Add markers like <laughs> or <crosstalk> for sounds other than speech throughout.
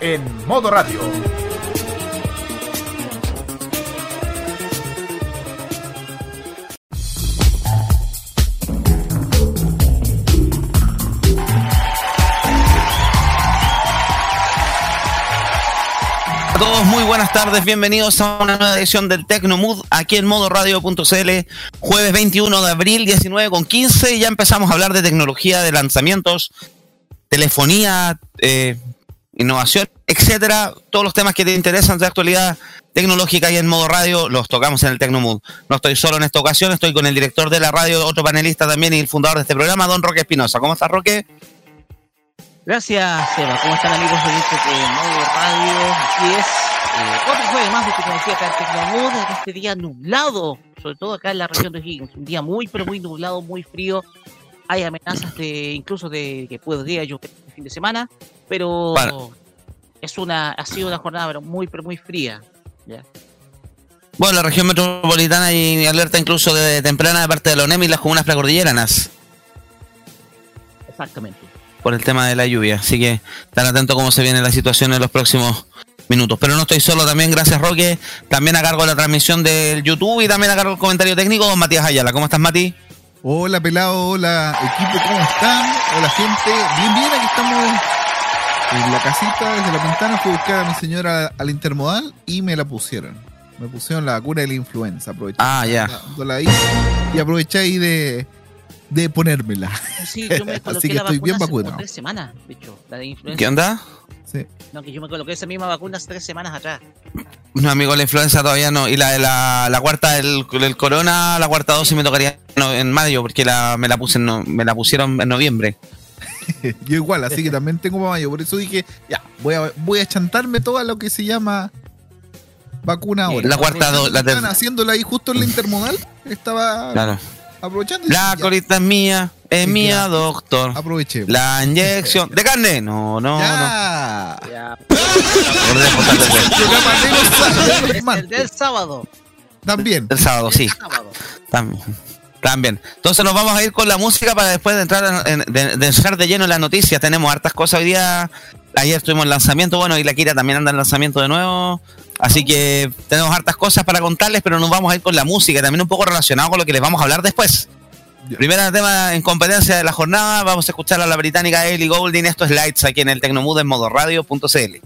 en modo radio. A todos muy buenas tardes, bienvenidos a una nueva edición del Tecnomood aquí en modoradio.cl, jueves 21 de abril, 19 con 15, y ya empezamos a hablar de tecnología, de lanzamientos, telefonía, eh, innovación, etcétera, todos los temas que te interesan de actualidad tecnológica y en modo radio los tocamos en el Tecnomood. No estoy solo en esta ocasión, estoy con el director de la radio, otro panelista también y el fundador de este programa, don Roque Espinosa. ¿Cómo estás, Roque? Gracias, Seba. ¿Cómo están amigos de modo radio? Así es. Eh, otro jueves más de tecnología acá en Tecnomood en este día nublado, sobre todo acá en la región de Higgins. Un día muy, pero muy nublado, muy frío. Hay amenazas de incluso de que podría llover este fin de semana, pero es una ha sido una jornada pero muy, pero muy fría. Ya. Bueno, la región metropolitana hay alerta incluso de temprana de parte de la ONEM y las comunas precordilleranas Exactamente. por el tema de la lluvia. Así que estar atento a cómo se viene la situación en los próximos minutos. Pero no estoy solo también, gracias Roque. También a cargo de la transmisión del YouTube y también a cargo del comentario técnico, Matías Ayala. ¿Cómo estás, Mati? Hola pelado, hola equipo, ¿cómo están? Hola gente, bien bien, aquí estamos en la casita, desde la ventana fui a buscar a mi señora al intermodal y me la pusieron. Me pusieron la vacuna de la influenza, aproveché. Ah, ya. y aproveché ahí de, de ponérmela. Sí, yo me <laughs> Así que la estoy vacuna bien vacunado. tres semanas, de hecho, la de influenza. ¿Qué onda? Sí. No, que yo me coloqué esa misma vacuna hace tres semanas atrás. No, amigo, la influenza todavía no. Y la de la, la cuarta del, del corona, la cuarta dosis me tocaría en mayo, porque la, me, la puse en no- me la pusieron en noviembre. <laughs> Yo igual, así que también tengo para mayo, por eso dije, ya, voy a, voy a chantarme todo lo que se llama vacuna ahora. La cuarta do- la Estaban haciéndola ahí justo en la intermodal, estaba Claro. aprovechando. La colita es mía, es Sí, mía, ya. doctor. Aproveché. La inyección. ¿De carne? No, no, no. ya. <laughs> Ya. De los El del sábado. También. del sábado, sí. Sábado. También. También. Entonces nos vamos a ir con la música para después de entrar en, en- de, de entrar de lleno en las noticias. Tenemos hartas cosas hoy día. Ayer tuvimos el lanzamiento, bueno, y la Kira también anda en lanzamiento de nuevo. Así que tenemos hartas cosas para contarles, pero nos vamos a ir con la música, también un poco relacionado con lo que les vamos a hablar después. Ya. Primera tema en competencia de la jornada, vamos a escuchar a la británica Ellie Goulding. Esto es Lights aquí en el Tecnomood en modo radio.cl.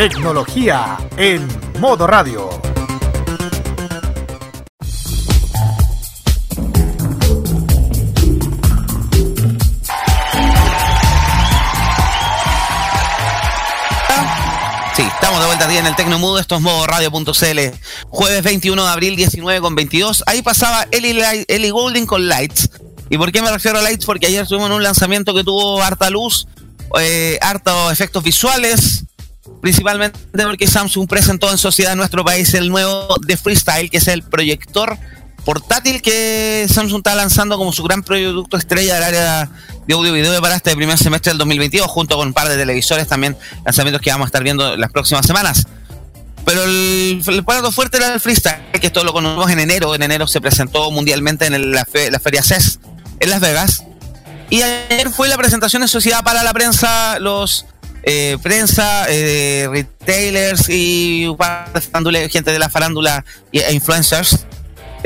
Tecnología en modo radio. Sí, estamos de vuelta aquí en el Tecnomudo, esto es modo radio.cl, jueves 21 de abril 19 con 22. Ahí pasaba Ellie Goulding con Lights. ¿Y por qué me refiero a Lights? Porque ayer tuvimos un lanzamiento que tuvo harta luz, eh, hartos efectos visuales, principalmente porque Samsung presentó en sociedad en nuestro país el nuevo de Freestyle, que es el proyector portátil que Samsung está lanzando como su gran producto estrella del área de audio y video para este primer semestre del 2022, junto con un par de televisores también, lanzamientos que vamos a estar viendo las próximas semanas. Pero el, el fuerte era el freestyle, que esto lo conocimos en enero. En enero se presentó mundialmente en la, la feria CES en Las Vegas. Y ayer fue la presentación en sociedad para la prensa, los eh, prensa, eh, retailers y gente de la farándula e influencers.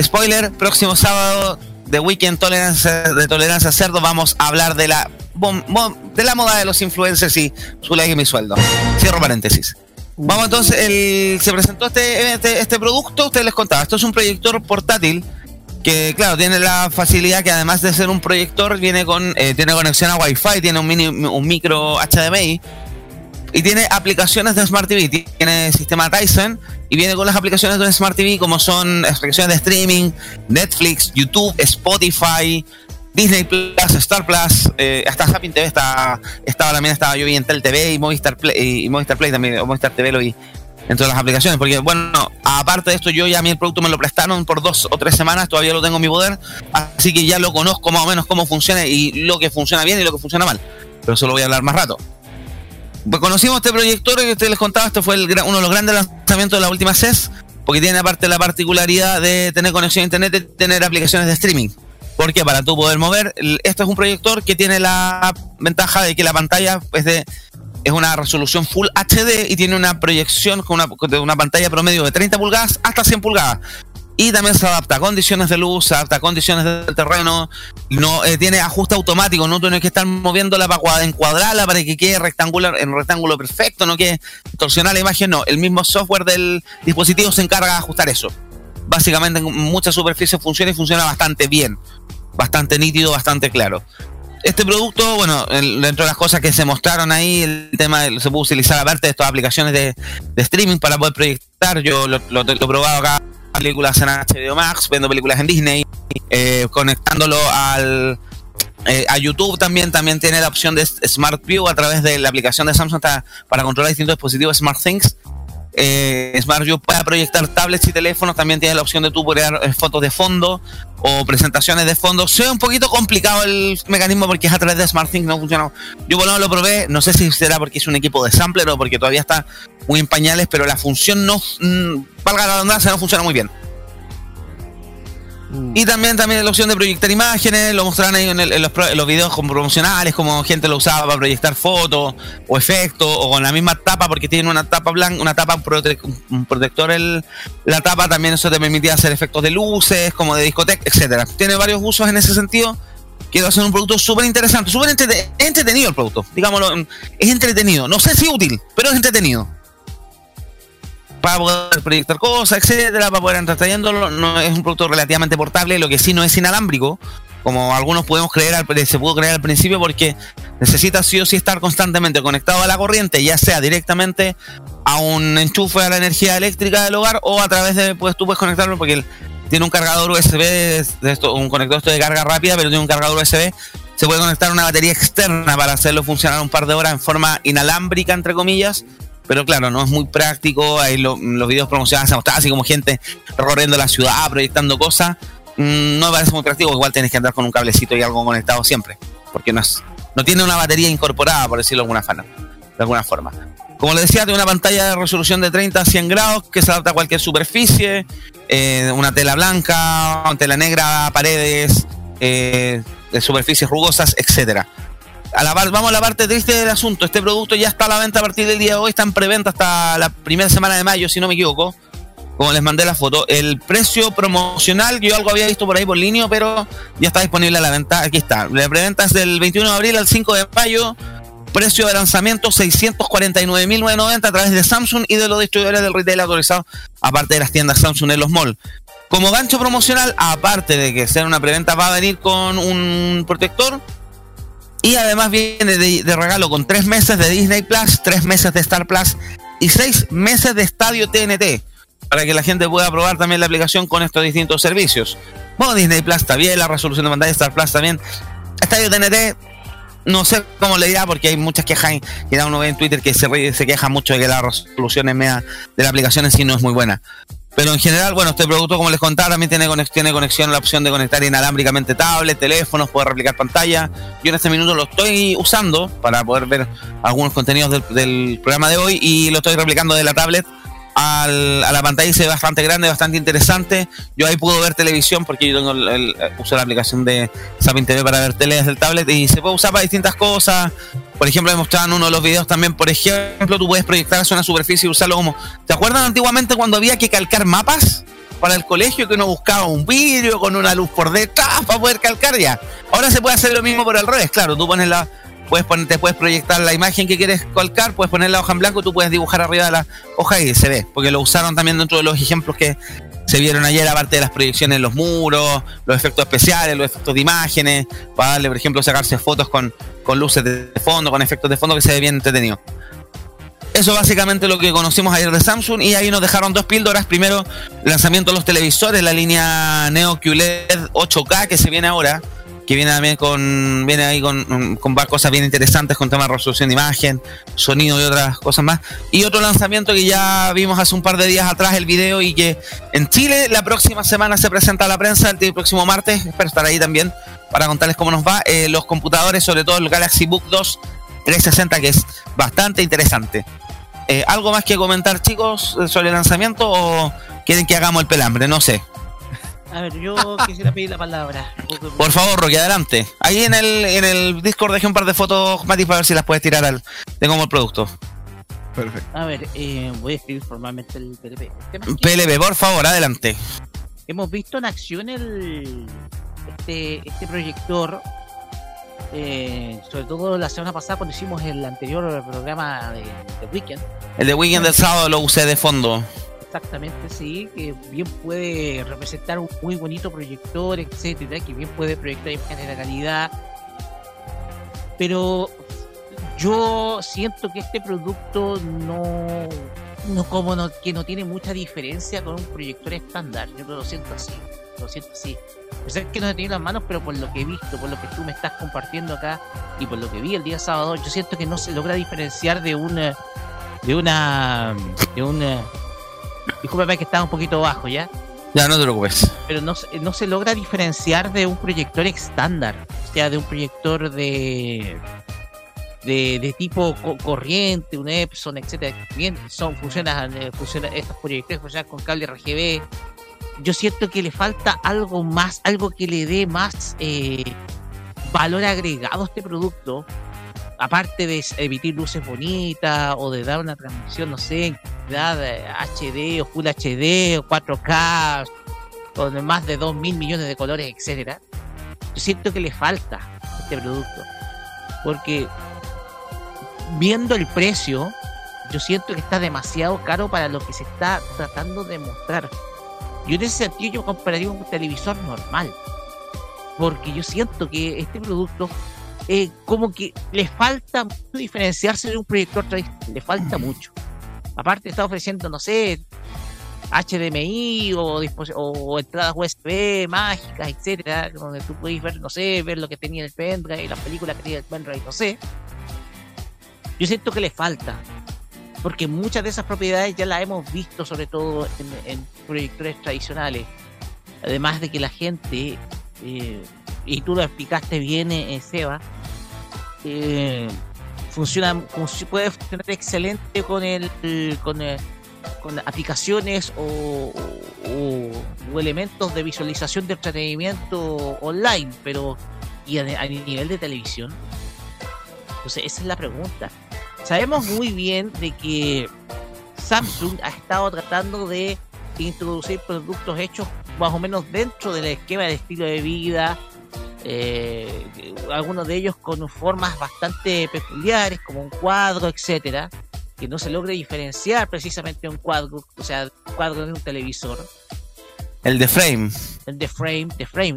Spoiler, próximo sábado de Weekend Tolerancia, de Tolerancia Cerdo vamos a hablar de la de la moda de los influencers y su like y mi sueldo. Cierro paréntesis. Vamos entonces, el, se presentó este, este, este producto, ustedes les contaba, esto es un proyector portátil que claro, tiene la facilidad que además de ser un proyector, viene con, eh, tiene conexión a Wi-Fi, tiene un, mini, un micro HDMI y tiene aplicaciones de Smart TV, tiene sistema Tyson y viene con las aplicaciones de Smart TV como son aplicaciones de streaming, Netflix, YouTube, Spotify, Disney Plus, Star Plus, eh, hasta Happy TV está, estaba también estaba yo vi en Tel TV y Movistar Play, y Movistar Play también, o Movistar TV lo vi entre las aplicaciones, porque bueno, aparte de esto yo ya a mí el producto me lo prestaron por dos o tres semanas, todavía lo tengo en mi poder, así que ya lo conozco más o menos cómo funciona y lo que funciona bien y lo que funciona mal, pero eso lo voy a hablar más rato. Pues conocimos este proyector que ustedes les contaba, este fue uno de los grandes lanzamientos de la última CES, porque tiene aparte la particularidad de tener conexión a internet y tener aplicaciones de streaming. Porque para tú poder mover, esto es un proyector que tiene la ventaja de que la pantalla es de es una resolución Full HD y tiene una proyección con una, de una pantalla promedio de 30 pulgadas hasta 100 pulgadas. Y también se adapta a condiciones de luz, se adapta a condiciones del terreno, no eh, tiene ajuste automático, no tienes que estar moviéndola para cua- encuadrarla para que quede rectangular, en rectángulo perfecto, no que torsionar la imagen, no. El mismo software del dispositivo se encarga de ajustar eso. Básicamente en muchas superficies funciona y funciona bastante bien, bastante nítido, bastante claro. Este producto, bueno, dentro de las cosas que se mostraron ahí, el tema de, se puede utilizar aparte de estas aplicaciones de, streaming para poder proyectar. Yo lo he probado acá, películas en HBO Max, viendo películas en Disney, eh, conectándolo al eh, a YouTube también, también tiene la opción de Smart View a través de la aplicación de Samsung ta- para controlar distintos dispositivos Smart Things. Eh, Smart View para proyectar tablets y teléfonos, también tiene la opción de tú crear eh, fotos de fondo o presentaciones de fondo. Sea un poquito complicado el mecanismo porque es a través de SmartThings, no funciona. Yo por lo probé, no sé si será porque es un equipo de sampler o porque todavía está muy en pañales, pero la función no, mm, valga la redundancia, no funciona muy bien. Y también, también la opción de proyectar imágenes, lo mostraron ahí en, el- en los, en los videos como promocionales, como gente lo usaba para proyectar fotos o efectos, o con la misma tapa, porque tiene una tapa blanca, una tapa prote- un protector, el, la tapa también eso te permitía hacer efectos de luces, como de discoteca, etcétera. Tiene varios usos en ese sentido. Quiero hacer un producto súper interesante, súper entrete- entretenido el producto, digámoslo, es entretenido. No sé si útil, pero es entretenido para poder proyectar cosas, etcétera, para poder entrar trayéndolo. No es un producto relativamente portable, lo que sí no es inalámbrico, como algunos podemos creer, se pudo creer al principio, porque necesita sí o sí estar constantemente conectado a la corriente, ya sea directamente a un enchufe a la energía eléctrica del hogar o a través de, pues tú puedes conectarlo porque tiene un cargador USB, de esto, un conector de carga rápida, pero tiene un cargador USB. Se puede conectar una batería externa para hacerlo funcionar un par de horas en forma inalámbrica, entre comillas. Pero claro, no es muy práctico. Ahí lo- los videos promocionales se así como gente recorriendo la ciudad, proyectando cosas. Mm, no me parece muy práctico. Igual tienes que andar con un cablecito y algo conectado siempre. Porque no, es, no tiene una batería incorporada, por decirlo de alguna, fana- de alguna forma. Como les decía, tiene una pantalla de resolución de 30 a 100 grados que se adapta a cualquier superficie. eh, una tela blanca, una tela negra, paredes, eh, superficies rugosas, etcétera a la vamos a la parte triste del asunto. Este producto ya está a la venta a partir del día de hoy, está en preventa hasta la primera semana de mayo, si no me equivoco. Como les mandé la foto, el precio promocional, yo algo había visto por ahí por línea, pero ya está disponible a la venta. Aquí está. La preventa es del 21 de abril al 5 de mayo. Precio de lanzamiento 649.990 a través de Samsung y de los distribuidores del retail autorizados, aparte de las tiendas Samsung en los malls. Como gancho promocional, aparte de que sea una preventa, va a venir con un protector. Y además viene de, regalo con tres meses de Disney Plus, tres meses de Star Plus y seis meses de Estadio TNT. Para que la gente pueda probar también la aplicación con estos distintos servicios. Bueno, Disney Plus está bien, la resolución de pantalla Star Plus también. Estadio TNT, no sé cómo le dirá, porque hay muchas quejas da uno ve en Twitter que se, se queja mucho de que la resolución es media de la aplicación en sí no es muy buena. Pero en general, bueno, este producto, como les contaba, también tiene, conex- tiene conexión, la opción de conectar inalámbricamente tablet, teléfonos, poder replicar pantalla. Yo en este minuto lo estoy usando para poder ver algunos contenidos del programa de hoy y lo estoy replicando de la tablet a la pantalla se ve bastante grande, bastante interesante. Yo ahí puedo ver televisión porque yo tengo uso la aplicación de Sapin TV para ver tele desde el tablet y se puede usar para distintas cosas. Por ejemplo, me mostraban uno de los videos también, por ejemplo, tú puedes proyectar hacia una superficie y usarlo como... ¿Te acuerdan antiguamente cuando había que calcar mapas para el colegio que uno buscaba un vidrio con una luz por detrás para poder calcar ya? Ahora se puede hacer lo mismo por el revés, claro, tú pones la... Puedes poner, te puedes proyectar la imagen que quieres calcar, puedes poner la hoja en blanco, tú puedes dibujar arriba de la hoja y se ve, porque lo usaron también dentro de los ejemplos que se vieron ayer, aparte de las proyecciones en los muros, los efectos especiales, los efectos de imágenes, para darle, por ejemplo, sacarse fotos con, con luces de fondo, con efectos de fondo que se ve bien entretenido. Eso básicamente lo que conocimos ayer de Samsung y ahí nos dejaron dos píldoras. Primero, lanzamiento de los televisores, la línea Neo QLED 8K que se viene ahora, que viene también con viene ahí con, con varias cosas bien interesantes con temas de resolución de imagen, sonido y otras cosas más. Y otro lanzamiento que ya vimos hace un par de días atrás el video y que en Chile la próxima semana se presenta a la prensa, el próximo martes, espero estar ahí también para contarles cómo nos va. Eh, los computadores, sobre todo el Galaxy Book 2 360, que es bastante interesante. Eh, ¿Algo más que comentar, chicos, sobre el lanzamiento o quieren que hagamos el pelambre? No sé. A ver, yo quisiera pedir la palabra. Por favor, Roque, adelante. Ahí en el, en el Discord dejé un par de fotos, Mati, para ver si las puedes tirar al, de cómo el producto. Perfecto. A ver, eh, voy a escribir formalmente el PLP. El PLB, por favor, adelante. hemos visto en acción el este, este proyector. eh, sobre todo la semana pasada cuando hicimos el anterior programa de, de Weekend. El de Weekend del sábado lo usé de fondo. Exactamente, sí, que bien puede representar un muy bonito proyector, etcétera, que bien puede proyectar imágenes de calidad. Pero yo siento que este producto no, no como no, que no tiene mucha diferencia con un proyector estándar. Yo lo siento así, lo siento así. Sé que no he tenido las manos, pero por lo que he visto, por lo que tú me estás compartiendo acá y por lo que vi el día sábado, yo siento que no se logra diferenciar de una de una de una discúlpame que estaba un poquito bajo ya Ya, no te preocupes. pero no, se- no se logra diferenciar de un proyector estándar, o sea, de un proyector de de, de tipo co- corriente, un Epson, etcétera. Bien, son funcionan, eh, funciona, estos proyectores funcionan con cable RGB. Yo siento que le falta algo más, algo que le dé más eh, valor agregado a este producto, aparte de emitir luces bonitas o de dar una transmisión, no sé, en calidad eh, HD o Full HD o 4K con más de 2 mil millones de colores, etcétera. Yo siento que le falta este producto. Porque viendo el precio, yo siento que está demasiado caro para lo que se está tratando de mostrar. Yo en ese sentido yo compararía un televisor normal. Porque yo siento que este producto eh, como que le falta diferenciarse de un proyector tradicional. Le falta mucho. Aparte está ofreciendo, no sé, HDMI o, entradas USB mágicas, etcétera, donde tú puedes ver, no sé, ver lo que tenía el pendrive, las películas que tenía el pendrive, no sé. Yo siento que le falta, porque muchas de esas propiedades ya las hemos visto, sobre todo en, en proyectores tradicionales. Además de que la gente, eh, y tú lo explicaste bien, eh, Seba, eh, funciona, func- puede funcionar excelente con el, con con aplicaciones o, o- elementos de visualización de entretenimiento online, pero y a nivel de televisión. Entonces, esa es la pregunta. Sabemos muy bien de que Samsung ha estado tratando de introducir productos hechos más o menos dentro del esquema de estilo de vida eh, algunos de ellos con formas bastante peculiares, como un cuadro, etcétera, que no se logra diferenciar precisamente un cuadro, o sea, un cuadro de un televisor. El de frame. el de frame, de frame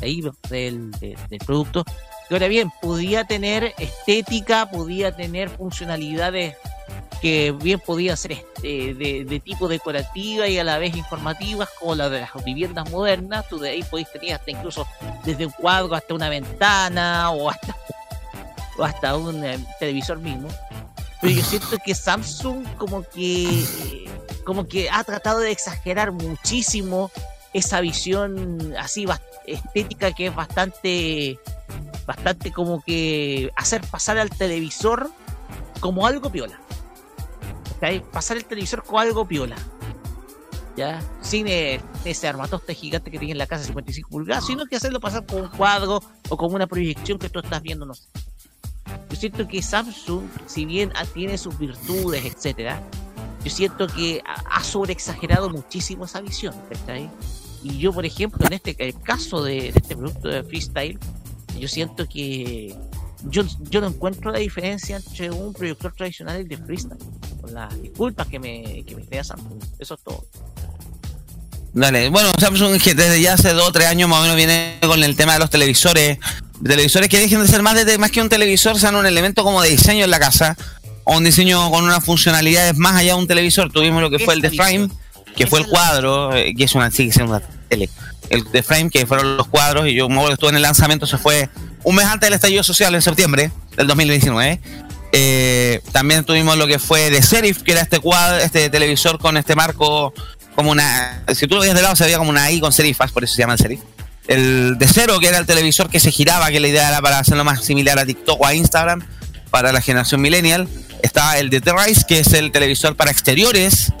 ahí del, de- del producto. Que ahora bien, podía tener estética, podía tener funcionalidades que bien podían ser este, de, tipo decorativa y a la vez informativas, como la de las viviendas modernas. Tú de ahí podéis tener hasta incluso desde un cuadro hasta una ventana o hasta, un eh, televisor mismo. Pero yo siento que Samsung como que eh, como que ha tratado de exagerar muchísimo esa visión así estética que es bastante bastante como que hacer pasar al televisor como algo piola ¿cachai? pasar el televisor como algo piola ya sin eh, ese armatoste gigante que tiene en la casa de 55 pulgadas sino que hacerlo pasar como un cuadro o como una proyección que tú estás viendo no sé yo siento que Samsung si bien ah, tiene sus virtudes etcétera yo siento que ha, sobreexagerado muchísimo esa visión, ¿cachai? Y yo, por ejemplo, en este el caso de, de este producto de freestyle, yo siento que yo, yo no encuentro la diferencia entre un proyector tradicional y el de freestyle. Con las disculpas que me, que me esté Samsung. Eso es todo. Dale, bueno, Samsung que desde ya hace dos o tres años más o menos viene con el tema de los televisores. Televisores que dejen de ser más, de, más que un televisor, sean un elemento como de diseño en la casa. O un diseño con unas funcionalidades más allá de un televisor. Tuvimos lo que fue el de Frame, que fue el cuadro, eh, que es una, que es una tele. El de Frame, que fueron los cuadros, y yo me estuve en el lanzamiento, se fue un mes antes del estallido social, en septiembre del 2019. Eh, también tuvimos lo que fue de Serif, que era este cuadro, este televisor con este marco como una. Si tú lo veías de lado, se veía como una I con serifas, por eso se llama el serif. El de cero, que era el televisor que se giraba, que la idea era para hacerlo más similar a TikTok o a Instagram para la generación millennial. Está el de The-Rise, que es el televisor para exteriores,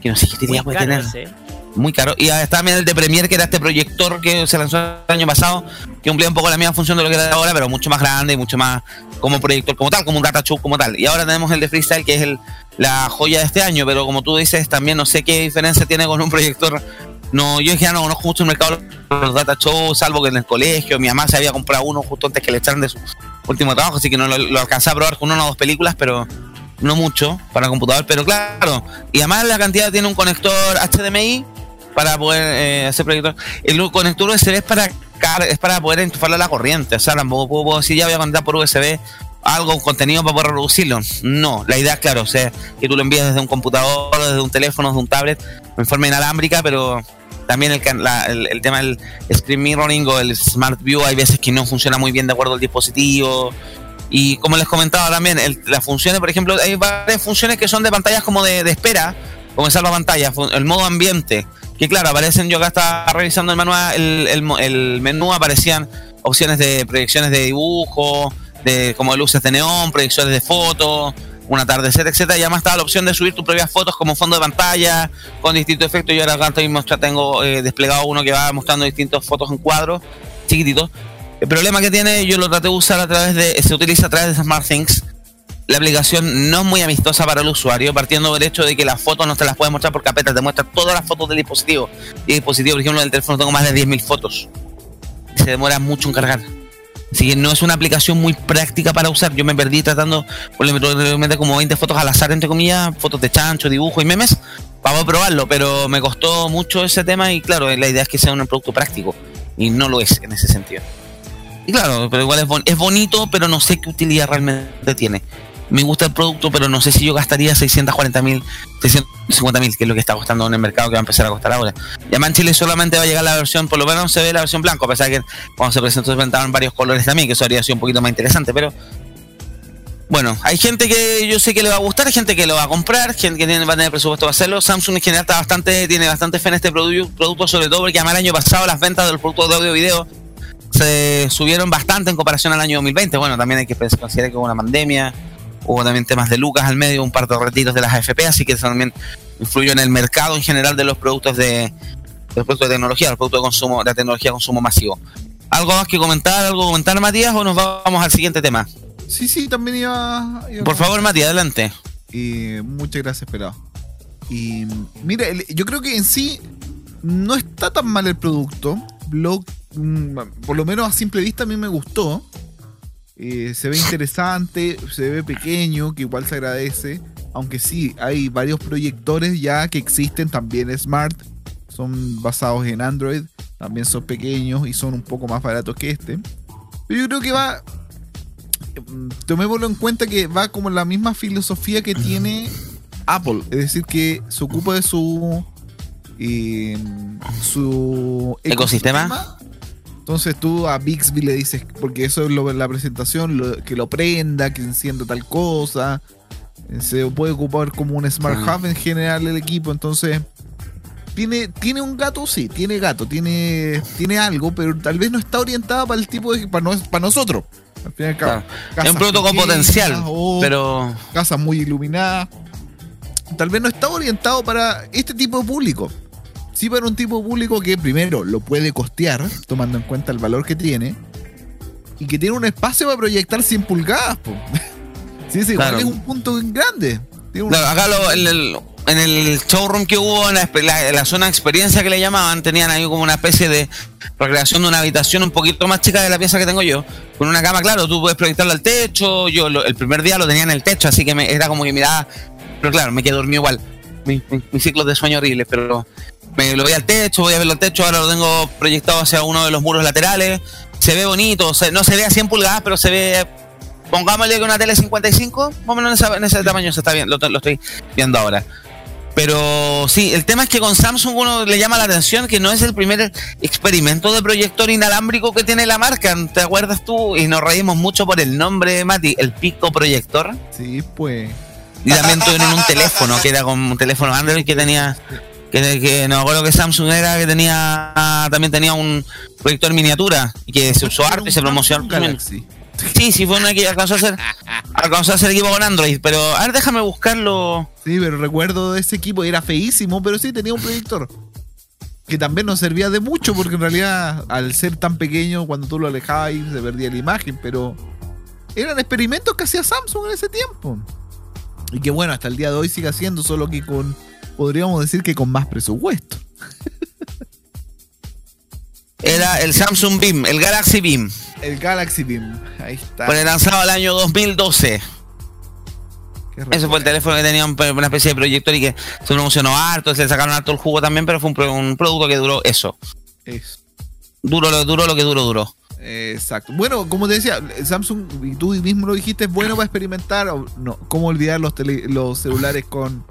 que no sé qué utilidad puede tener. ese. Muy caro. Y está también el de Premiere, que era este proyector que se lanzó el año pasado, que cumplía un poco la misma función de lo que era ahora, pero mucho más grande y mucho más como proyector como tal, como un data show como tal. Y ahora tenemos el de Freestyle, que es el, la joya de este año, pero como tú dices, también no sé qué diferencia tiene con un proyector. No, yo ya no conozco mucho el mercado de los data shows, salvo que en el colegio mi mamá se había comprado uno justo antes que le echaran de su último trabajo, así que no lo, lo a probar con una o dos películas, pero no mucho para computador, pero claro. Y además la cantidad tiene un conector HDMI para poder eh, hacer proyector. El conector USB es para es para poder enchufarlo a la corriente. O sea, tampoco puedo, decir ya voy a conectar por USB algo, un contenido para poder reproducirlo. No, la idea es claro, o sea, que tú lo envíes desde un computador, desde un teléfono, desde un tablet, en forma inalámbrica, pero también el, la- el, el tema del screen mirroring o el smart view hay veces que no funciona muy bien de acuerdo al dispositivo. Y como les comentaba también, el- las funciones, por ejemplo, hay varias funciones que son de pantallas como de, de espera, como en salva pantalla, el modo ambiente, que claro, aparecen, yo acá estaba revisando el manual, el, el menú, aparecían opciones de proyecciones de dibujo, de como luces de neón, proyecciones de fotos, un atardecer, etcétera, y además estaba la opción de subir tus propias fotos como fondo de pantalla, con distintos efectos. Yo ahora acá estoy mostra- tengo eh, desplegado uno que va mostrando distintas fotos en cuadros, chiquititos. El problema que tiene, yo lo traté de usar a través de, se utiliza a través de SmartThings. La aplicación no es muy amistosa para el usuario, partiendo del hecho de que las fotos no te las puedes mostrar por carpetas, te muestra todas las fotos del dispositivo. Y el dispositivo, por ejemplo, del teléfono tengo más de 10.000 fotos. Se demora mucho en cargar. Así que no es una aplicación muy práctica para usar. Yo me perdí tratando, por meter como 20 fotos al azar, entre comillas, fotos de chancho, dibujos y memes, para probarlo, pero me costó mucho ese tema y claro, la idea es que sea un producto práctico y no lo es en ese sentido. Y claro, pero igual es, bon- es bonito, pero no sé qué utilidad realmente tiene. Me gusta el producto, pero no sé si yo gastaría 640 mil, 650 mil, que es lo que está costando en el mercado, que va a empezar a costar ahora. Y además en Chile solamente va a llegar la versión, por lo menos se ve la versión blanco, a pesar de que cuando se presentó se presentaban varios colores también, que eso habría sido un poquito más interesante, pero bueno, hay gente que yo sé que le va a gustar, gente que lo va a comprar, gente que tiene, va a tener presupuesto para hacerlo. Samsung en general está bastante, tiene bastante fe en este produ- producto, sobre todo porque además el año pasado las ventas de los productos de audio y video se subieron bastante en comparación al año 2020. Bueno, también hay que considerar que hubo una pandemia, hubo también temas de Lucas al medio, un par de retiros de las AFP, así que eso también influyó en el mercado en general de los productos de, los productos de tecnología, los productos de consumo, de tecnología de consumo masivo. ¿Algo más que comentar, algo que comentar, Matías, o nos vamos al siguiente tema? Sí, sí, también iba. iba Por favor, Matías, adelante. Y muchas gracias, pelado. Y mira, yo creo que en sí no está tan mal el producto. lo, mm, por lo menos a simple vista a mí me gustó. Eh, se ve interesante, se ve pequeño, que igual se agradece. Aunque sí, hay varios proyectores ya que existen, también smart, son basados en Android, también son pequeños y son un poco más baratos que este. Pero yo creo que va, mm, tomémoslo en cuenta que va como la misma filosofía que tiene <clears throat> Apple, es decir, que se ocupa de su eh, su ¿Ecosistema? Entonces tú a Bixby le dices, porque eso es lo la presentación, lo- que lo prenda, que encienda tal cosa. Eh, Se puede ocupar como un Smart Ah. Hub en general el equipo, entonces tiene, tiene un gato, sí, tiene gato, tiene, tiene algo, pero tal vez no está orientada para el tipo de para, no- para nosotros. Al fin y al cabo, Claro. Es un producto con potencial, pero casas muy iluminadas. Tal vez no está orientado para este tipo de público. Sí para un tipo público que primero lo puede costear, tomando en cuenta el valor que tiene, y que tiene un espacio para proyectar 100 pulgadas. po. <laughs> Sí, igual Claro. es un punto grande. Tiene un- Claro, acá lo- en, el, en el showroom que hubo, en la, zona de experiencia que le llamaban, tenían ahí como una especie de recreación de una habitación un poquito más chica de la pieza que tengo yo. Con una cama, claro, tú puedes proyectarlo al techo. Yo lo- el primer día lo tenía en el techo, así que me- era como que miraba. Pero claro, me quedé dormido igual. Mi- mi- Mis ciclos de sueño horribles, pero me lo voy al techo, voy a verlo al techo. Ahora lo tengo proyectado hacia uno de los muros laterales. Se ve bonito, se- no se ve a 100 pulgadas, pero se ve pongámosle que una tele 55, más o menos en, esa- en ese tamaño se está bien, lo, lo estoy viendo ahora. Pero sí, el tema es que con Samsung uno le llama la atención que no es el primer experimento de proyector inalámbrico que tiene la marca. ¿Te acuerdas tú? Y nos reímos mucho por el nombre, Mati, el Pico Proyector. Sí, pues. Y también tuvieron un teléfono, que era con un teléfono Android que tenía, que, que no me acuerdo que Samsung era, que tenía, también tenía un proyector miniatura y que se usó harto y se promocionó. Galaxy. Sí, sí, fue una que alcanzó a ser, alcanzó a ser equipo con Android, pero a ver, déjame buscarlo. Sí, pero recuerdo de ese equipo, era feísimo, pero sí tenía un proyector. Que también no servía de mucho, porque en realidad, al ser tan pequeño, cuando tú lo alejabas, ahí se perdía la imagen, pero eran experimentos que hacía Samsung en ese tiempo. Y que bueno, hasta el día de hoy sigue haciendo, solo que con, podríamos decir que con más presupuesto. Era el Samsung Beam, el Galaxy Beam, El Galaxy Beam, ahí está. fue lanzado el año 2012. Qué Ese fue el teléfono que tenía un- una especie de proyector y que se promocionó harto, se sacaron harto el jugo también, pero fue un producto que duró eso. Eso. Duró lo, duró lo que duró, duró. Exacto. Bueno, como te decía, Samsung, y tú mismo lo dijiste, es bueno para experimentar. No, cómo olvidar los, tele- los celulares con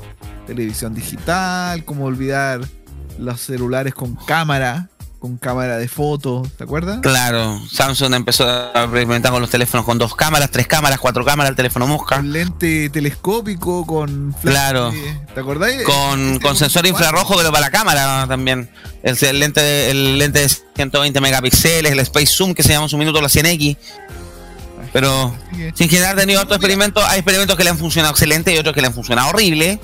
televisión digital, cómo olvidar los celulares con cámara, con cámara de fotos, ¿te acuerdas? Claro, Samsung empezó a experimentar con los teléfonos con dos cámaras, tres cámaras, cuatro cámaras, el teléfono mosca. Con lente telescópico, con flash, Claro. eh, ¿Te acordáis? Con, Este con sensor infrarrojo, pero para la cámara también. El, el lente, de- el lente de 120 megapíxeles, el Space Zoom que se llama en su minuto la 100X. Pero sin generar tenido otros experimentos, hay experimentos que le han funcionado excelente y otros que le han funcionado horrible.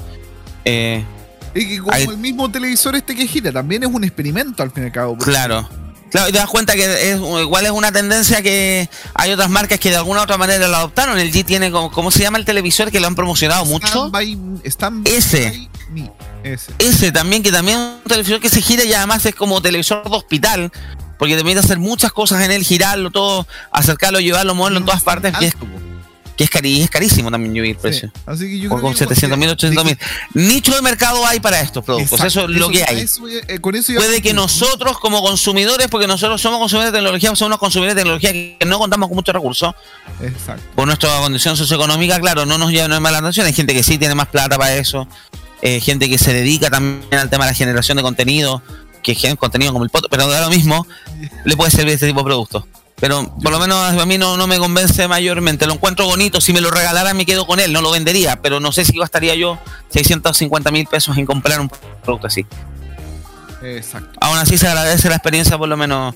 Eh, Y que como el mismo televisor este que gira, también es un experimento al fin y al cabo. claro. Claro, y te das cuenta que es, igual es una tendencia que hay otras marcas que de alguna u otra manera lo adoptaron. El G tiene, como, ¿cómo se llama el televisor que lo han promocionado mucho? By- stand Ese. by me. Ese. Ese también, que también es un televisor que se gira y además es como televisor de hospital, porque te permite hacer muchas cosas en él, girarlo todo, acercarlo, llevarlo, moverlo en todas partes, que es. Que es, cari- es carísimo también yo el Sí. precio. Así que yo creo con que- 700 mil, 800 mil. Nicho de mercado hay para estos productos, Exacto, eso es lo que hay. eso, eh, con eso Puede que nosotros como consumidores, porque nosotros somos consumidores de tecnología, somos unos consumidores de tecnología que no contamos con muchos recursos, Exacto. por nuestra condición socioeconómica, claro, no nos lleva no mala atención. Hay gente que sí tiene más plata para eso, eh, gente que se dedica también al tema de la generación de contenido, que genera contenido como el poto, pero da lo mismo, le puede servir este tipo de productos. Pero por lo menos a mí no, no me convence mayormente. Lo encuentro bonito. Si me lo regalaran, me quedo con él. No lo vendería. Pero no sé si gastaría yo 650 mil pesos en comprar un producto así. Exacto. Aún así, se agradece la experiencia, por lo menos.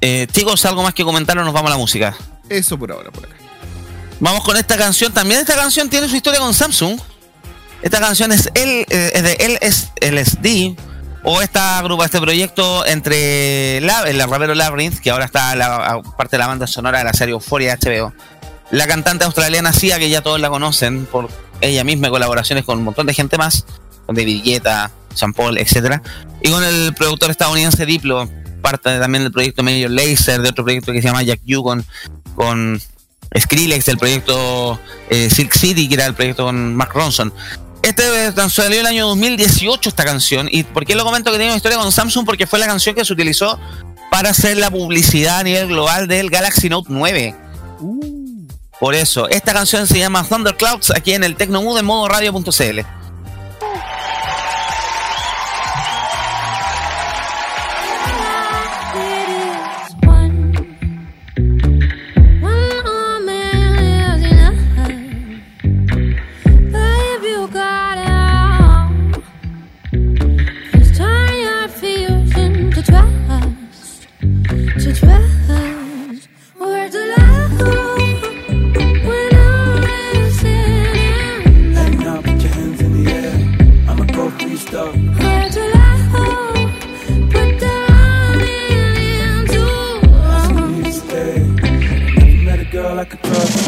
Eh, chicos, algo más que comentar o nos vamos a la música. Eso por ahora, por acá. Vamos con esta canción. También esta canción tiene su historia con Samsung. Esta canción es el, eh, es de LSD o esta grupa, este proyecto entre la, el rapero Labyrinth, que ahora está la, parte de la banda sonora de la serie Euphoria de HBO. La cantante australiana Sia, que ya todos la conocen por ella misma, colaboraciones con un montón de gente más, con David Guetta, Sean Paul, etcétera, y con el productor estadounidense Diplo, parte también del proyecto Major Laser, de otro proyecto que se llama Jack You con, con Skrillex, del proyecto eh, Silk City, que era el proyecto con Mark Ronson. Este salió el año 2018 esta canción. ¿Y por qué lo comento que tiene una historia con Samsung? Porque fue la canción que se utilizó para hacer la publicidad a nivel global del Galaxy Note 9. Por eso, esta canción se llama Thunderclouds aquí en el Tecnomood en modo radio.cl. met a girl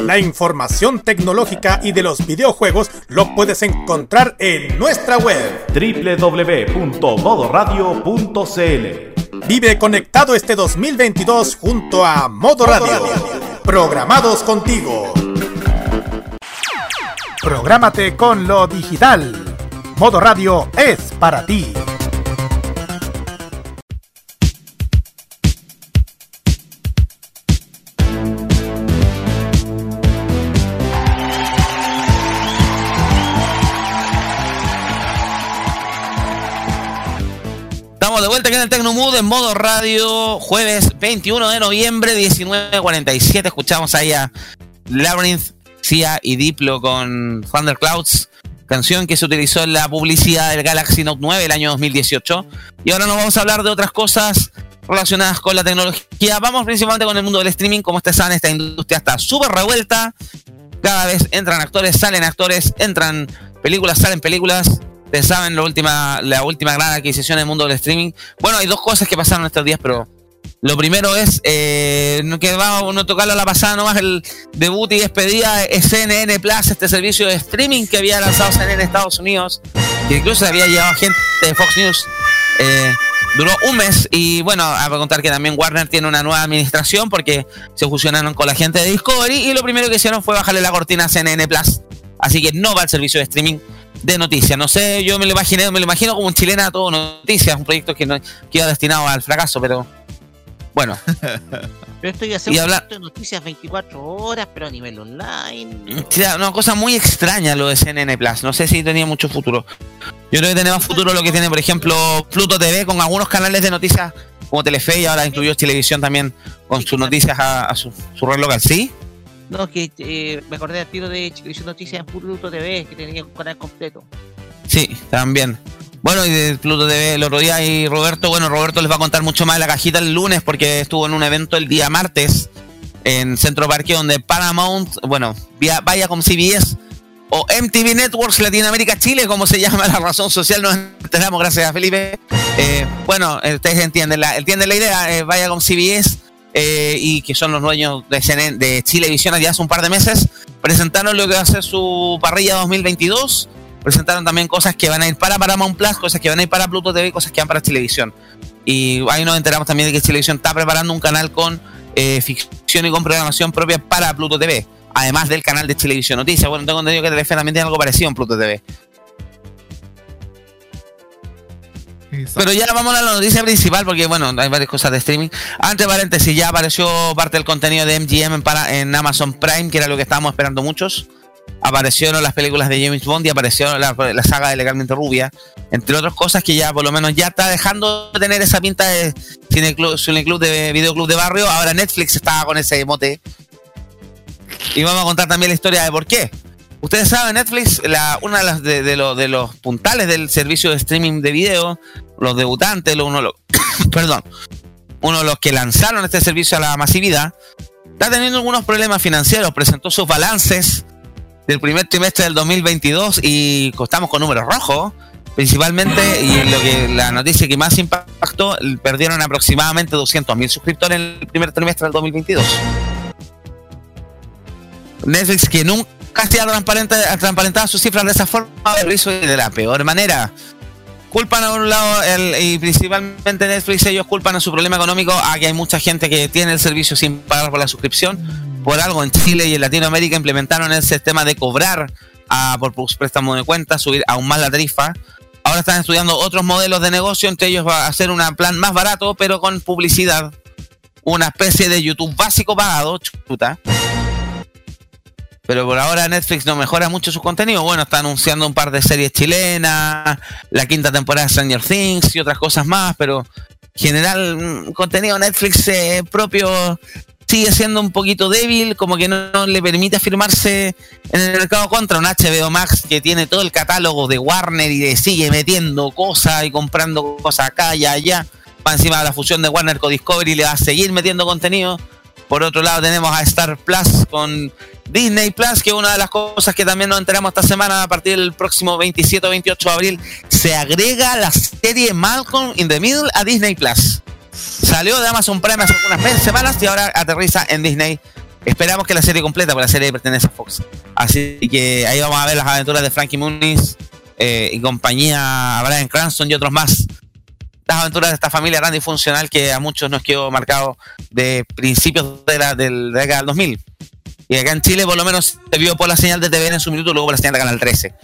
La información tecnológica y de los videojuegos lo puedes encontrar en nuestra web www.modoradio.cl. Vive conectado este 2022 junto a Modo Radio. Programados contigo. Prográmate con lo digital. Modo Radio es para ti. De vuelta aquí en el Tecnomood en modo radio, jueves 21 de noviembre, 19.47. Escuchamos ahí a Labyrinth, Cia y Diplo con Thunderclouds, canción que se utilizó en la publicidad del Galaxy Note 9 el año 2018. Y ahora nos vamos a hablar de otras cosas relacionadas con la tecnología. Vamos principalmente con el mundo del streaming. Como ustedes saben, esta industria está súper revuelta. Cada vez entran actores, salen actores, entran películas, salen películas. Ustedes saben la última, la última gran adquisición del mundo del streaming. Bueno, hay dos cosas que pasaron estos días, pero lo primero es eh, que vamos a tocarlo a la pasada nomás el debut y despedida de CNN Plus, este servicio de streaming que había lanzado CNN en Estados Unidos, que incluso había llevado gente de Fox News. Eh, duró un mes y bueno, a contar que también Warner tiene una nueva administración porque se fusionaron con la gente de Discovery y lo primero que hicieron fue bajarle la cortina a CNN Plus. Así que no va el servicio de streaming de noticias. No sé, yo me lo imaginé, me lo imagino como un chilena todo noticias, un proyecto que, no, que iba destinado al fracaso, pero bueno. <laughs> Pero esto iba a ser un de noticias 24 horas, pero a nivel online. Sí, una cosa muy extraña lo de CNN Plus. No sé si tenía mucho futuro. Yo creo que tiene más futuro lo que tiene, por ejemplo, Pluto TV con algunos canales de noticias como Telefe y ahora incluyó Televisión también con sus noticias a, a su, su red local. ¿Sí? No, que eh, me acordé al tiro de Chilevisión Noticias en Pluto TV, que tenía un canal completo. Sí, también. Bueno, y de Pluto TV el otro día y Roberto, bueno, Roberto les va a contar mucho más de la cajita el lunes porque estuvo en un evento el día martes en Centro Parque donde Paramount, bueno, vía- vaya con CBS o MTV Networks Latinoamérica Chile, como se llama la razón social, nos enteramos gracias a Felipe. Eh, bueno, ustedes entienden la, entienden la idea, eh, vaya con CBS eh, y que son los dueños de, Chilevisión ya hace un par de meses, presentaron lo que va a ser su parrilla 2022 presentaron también cosas que van a ir para Paramount Plus, cosas que van a ir para Pluto TV, cosas que van para Televisión. Y ahí nos enteramos también de que Televisión está preparando un canal con eh, ficción y con programación propia para Pluto TV, además del canal de Televisión Noticias. Bueno, tengo entendido que Telefe también tiene algo parecido en Pluto TV. Pero ya vamos a la noticia principal porque, bueno, hay varias cosas de streaming. Antes paréntesis, ya apareció parte del contenido de MGM para- en Amazon Prime, que era lo que estábamos esperando muchos. Aparecieron las películas de James Bond y apareció la, saga de Legalmente Rubia, entre otras cosas que ya por lo menos ya está dejando de tener esa pinta de cineclub, cineclub de videoclub de barrio. Ahora Netflix estaba con ese mote. Y vamos a contar también la historia de por qué. Ustedes saben, Netflix, una de los puntales del servicio de streaming de video, los debutantes, lo- uno, los- <coughs> perdón, uno de los que lanzaron este servicio a la masividad, está teniendo algunos problemas financieros. Presentó sus balances del primer trimestre del 2022 y estamos con números rojos. Principalmente, y lo que la noticia que más impactó, perdieron aproximadamente 200.000 suscriptores en el primer trimestre del 2022. Netflix, que nunca ha transparente, transparentado sus cifras de esa forma, lo hizo de la peor manera. Culpan a un lado, el- y principalmente Netflix, ellos culpan a su problema económico a que hay mucha gente que tiene el servicio sin pagar por la suscripción. Por algo en Chile y en Latinoamérica implementaron el sistema de cobrar a, por préstamo de cuenta, subir aún más la tarifa. Ahora están estudiando otros modelos de negocio, entre ellos va a ser un plan más barato, pero con publicidad. Una especie de YouTube básico pagado, chuta. Pero por ahora Netflix no mejora mucho su contenido. Bueno, está anunciando un par de series chilenas, la quinta temporada de Stranger Things y otras cosas más, pero en general mm, contenido Netflix eh, propio sigue siendo un poquito débil, como que no, le permite afirmarse en el mercado contra un HBO Max que tiene todo el catálogo de Warner y de sigue metiendo cosas y comprando cosas acá y allá. Va encima de la fusión de Warner con Discovery le va a seguir metiendo contenido. Por otro lado tenemos a Star Plus con Disney Plus, que es una de las cosas que también nos enteramos esta semana a partir del próximo 27 o 28 de abril. Se agrega la serie Malcolm in the Middle a Disney Plus. Salió de Amazon Prime hace unas semanas y ahora aterriza en Disney. Esperamos que la serie completa, porque la serie pertenece a Fox. Así que ahí vamos a ver las aventuras de Frankie Muniz eh, y compañía, Brian Cranston y otros más. Las aventuras de esta familia grande y funcional que a muchos nos quedó marcado de principios de la, de la década del 2000. Y acá en Chile por lo menos se vio por la señal de TVN en su minuto, luego por la señal de Canal 13.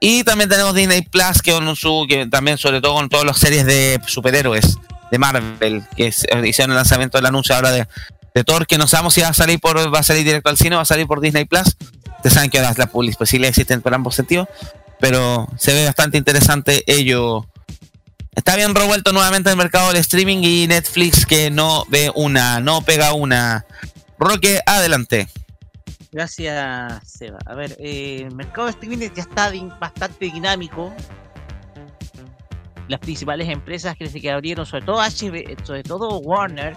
Y también tenemos Disney Plus, que, con su, que también sobre todo con todas las series de superhéroes de Marvel, que hicieron el lanzamiento del anuncio ahora de, de Thor, que no sabemos si va a salir por va a salir directo al cine va a salir por Disney Plus. Ustedes saben que las, las posibilidades existen por ambos sentidos, pero se ve bastante interesante ello. Está bien revuelto nuevamente el mercado del streaming y Netflix que no ve una, no pega una. Roque, adelante. Gracias, Seba. A ver, eh, el mercado de streaming ya está bastante dinámico. Las principales empresas que abrieron, sobre todo HB, sobre todo Warner,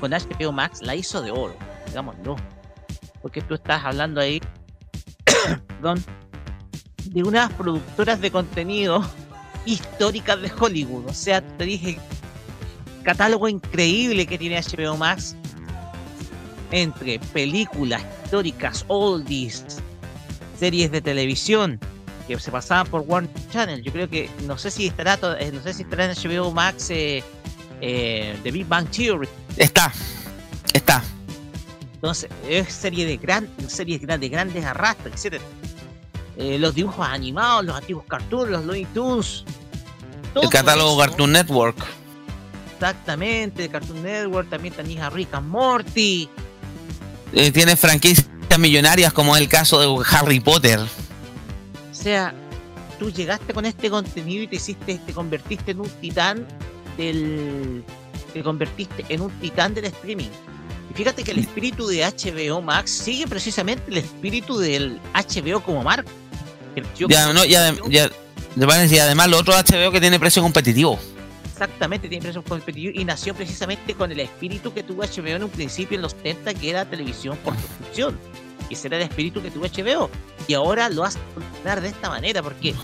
con HBO Max, la hizo de oro, digámoslo. Porque tú estás hablando ahí, <coughs> perdón, de unas productoras de contenido históricas de Hollywood. O sea, te dije, catálogo increíble que tiene HBO Max entre películas históricas, oldies, series de televisión que se pasaban por Warner Channel. Yo creo que no sé si estará eh, no sé si estará en HBO Max eh, eh, The Big Bang Theory. Está, está. Entonces, es serie de gran, series de grandes arrastres, etcétera. Eh, los dibujos animados, los antiguos cartoons, los Looney Tunes. todo El catálogo eso, Cartoon Network. Exactamente, Cartoon Network, también tenías a Rick and Morty. Eh, tiene franquicias millonarias como es el caso de Harry Potter. O sea, tú llegaste con este contenido y te hiciste, te convertiste en un titán del. Te convertiste en un titán del streaming. Y fíjate que el espíritu de HBO Max sigue precisamente el espíritu del HBO como marca. Yo- Ya, no, ya, ya, y además lo otro HBO que tiene precio competitivo. Exactamente, tiene precios competitivos y nació precisamente con el espíritu que tuvo HBO en un principio en los 70, que era televisión por suscripción. Y ese era el espíritu que tuvo HBO. Y ahora lo hace funcionar de esta manera, porque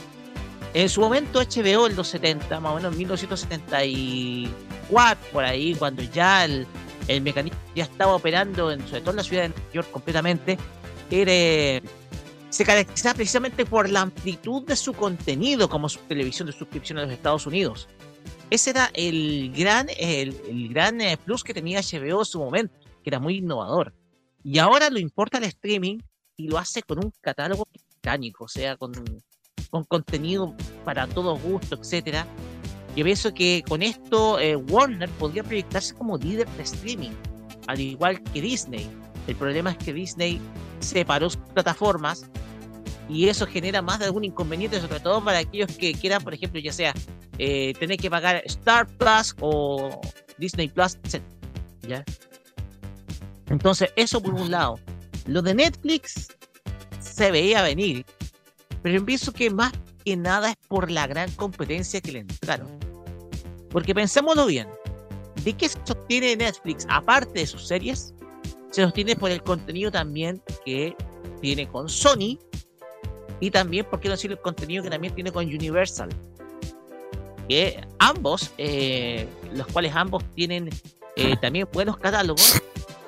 en su momento HBO, en los 70, más o menos en 1974, por ahí, cuando ya el, el mecanismo ya estaba operando, en, sobre todo en la ciudad de Nueva York completamente, era, se caracterizaba precisamente por la amplitud de su contenido como su televisión de suscripción en los Estados Unidos. Ese era el gran, el, el gran eh, plus que tenía HBO en su momento, que era muy innovador. Y ahora lo importa el streaming y lo hace con un catálogo mecánico, o sea, con, con contenido para todo gusto, etcétera. Yo pienso que con esto eh, Warner podría proyectarse como líder de streaming, al igual que Disney. El problema es que Disney separó sus plataformas y eso genera más de algún inconveniente, sobre todo para aquellos que quieran, por ejemplo, ya sea eh, tener que pagar Star Plus o Disney Plus, etc. ¿ya? Entonces, eso por un lado. Lo de Netflix se veía venir, pero yo pienso que más que nada es por la gran competencia que le entraron. Porque pensémoslo bien, ¿de qué se sostiene Netflix aparte de sus series? Se sostiene por el contenido también que tiene con Sony y también, por qué no decir, el contenido que también tiene con Universal. Que ambos, eh, los cuales ambos tienen eh, también buenos catálogos,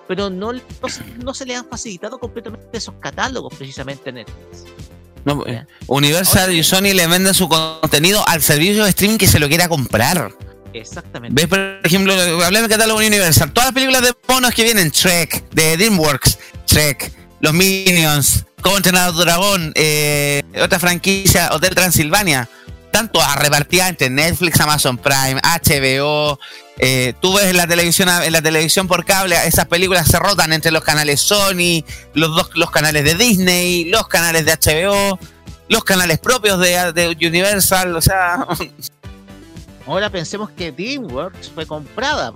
pero no, no, se- no se le han facilitado completamente esos catálogos precisamente a Netflix. No, Universal y Sony le venden su contenido al servicio de streaming que se lo quiera comprar. Exactamente. ¿Ves, por ejemplo, hablé del catálogo Universal? Todas las películas de monos que vienen, Trek, de DreamWorks, Trek, Los Minions, Cómo entrenar dragón, eh, otra franquicia, Hotel Transilvania, tanto a repartidas entre Netflix, Amazon Prime, HBO. eh, tú ves en la televisión la televisión por cable, esas películas se rotan entre los canales Sony, los dos los canales de Disney, los canales de HBO, los canales propios de, de Universal, o sea, <laughs> Ahora pensemos que DreamWorks fue comprada.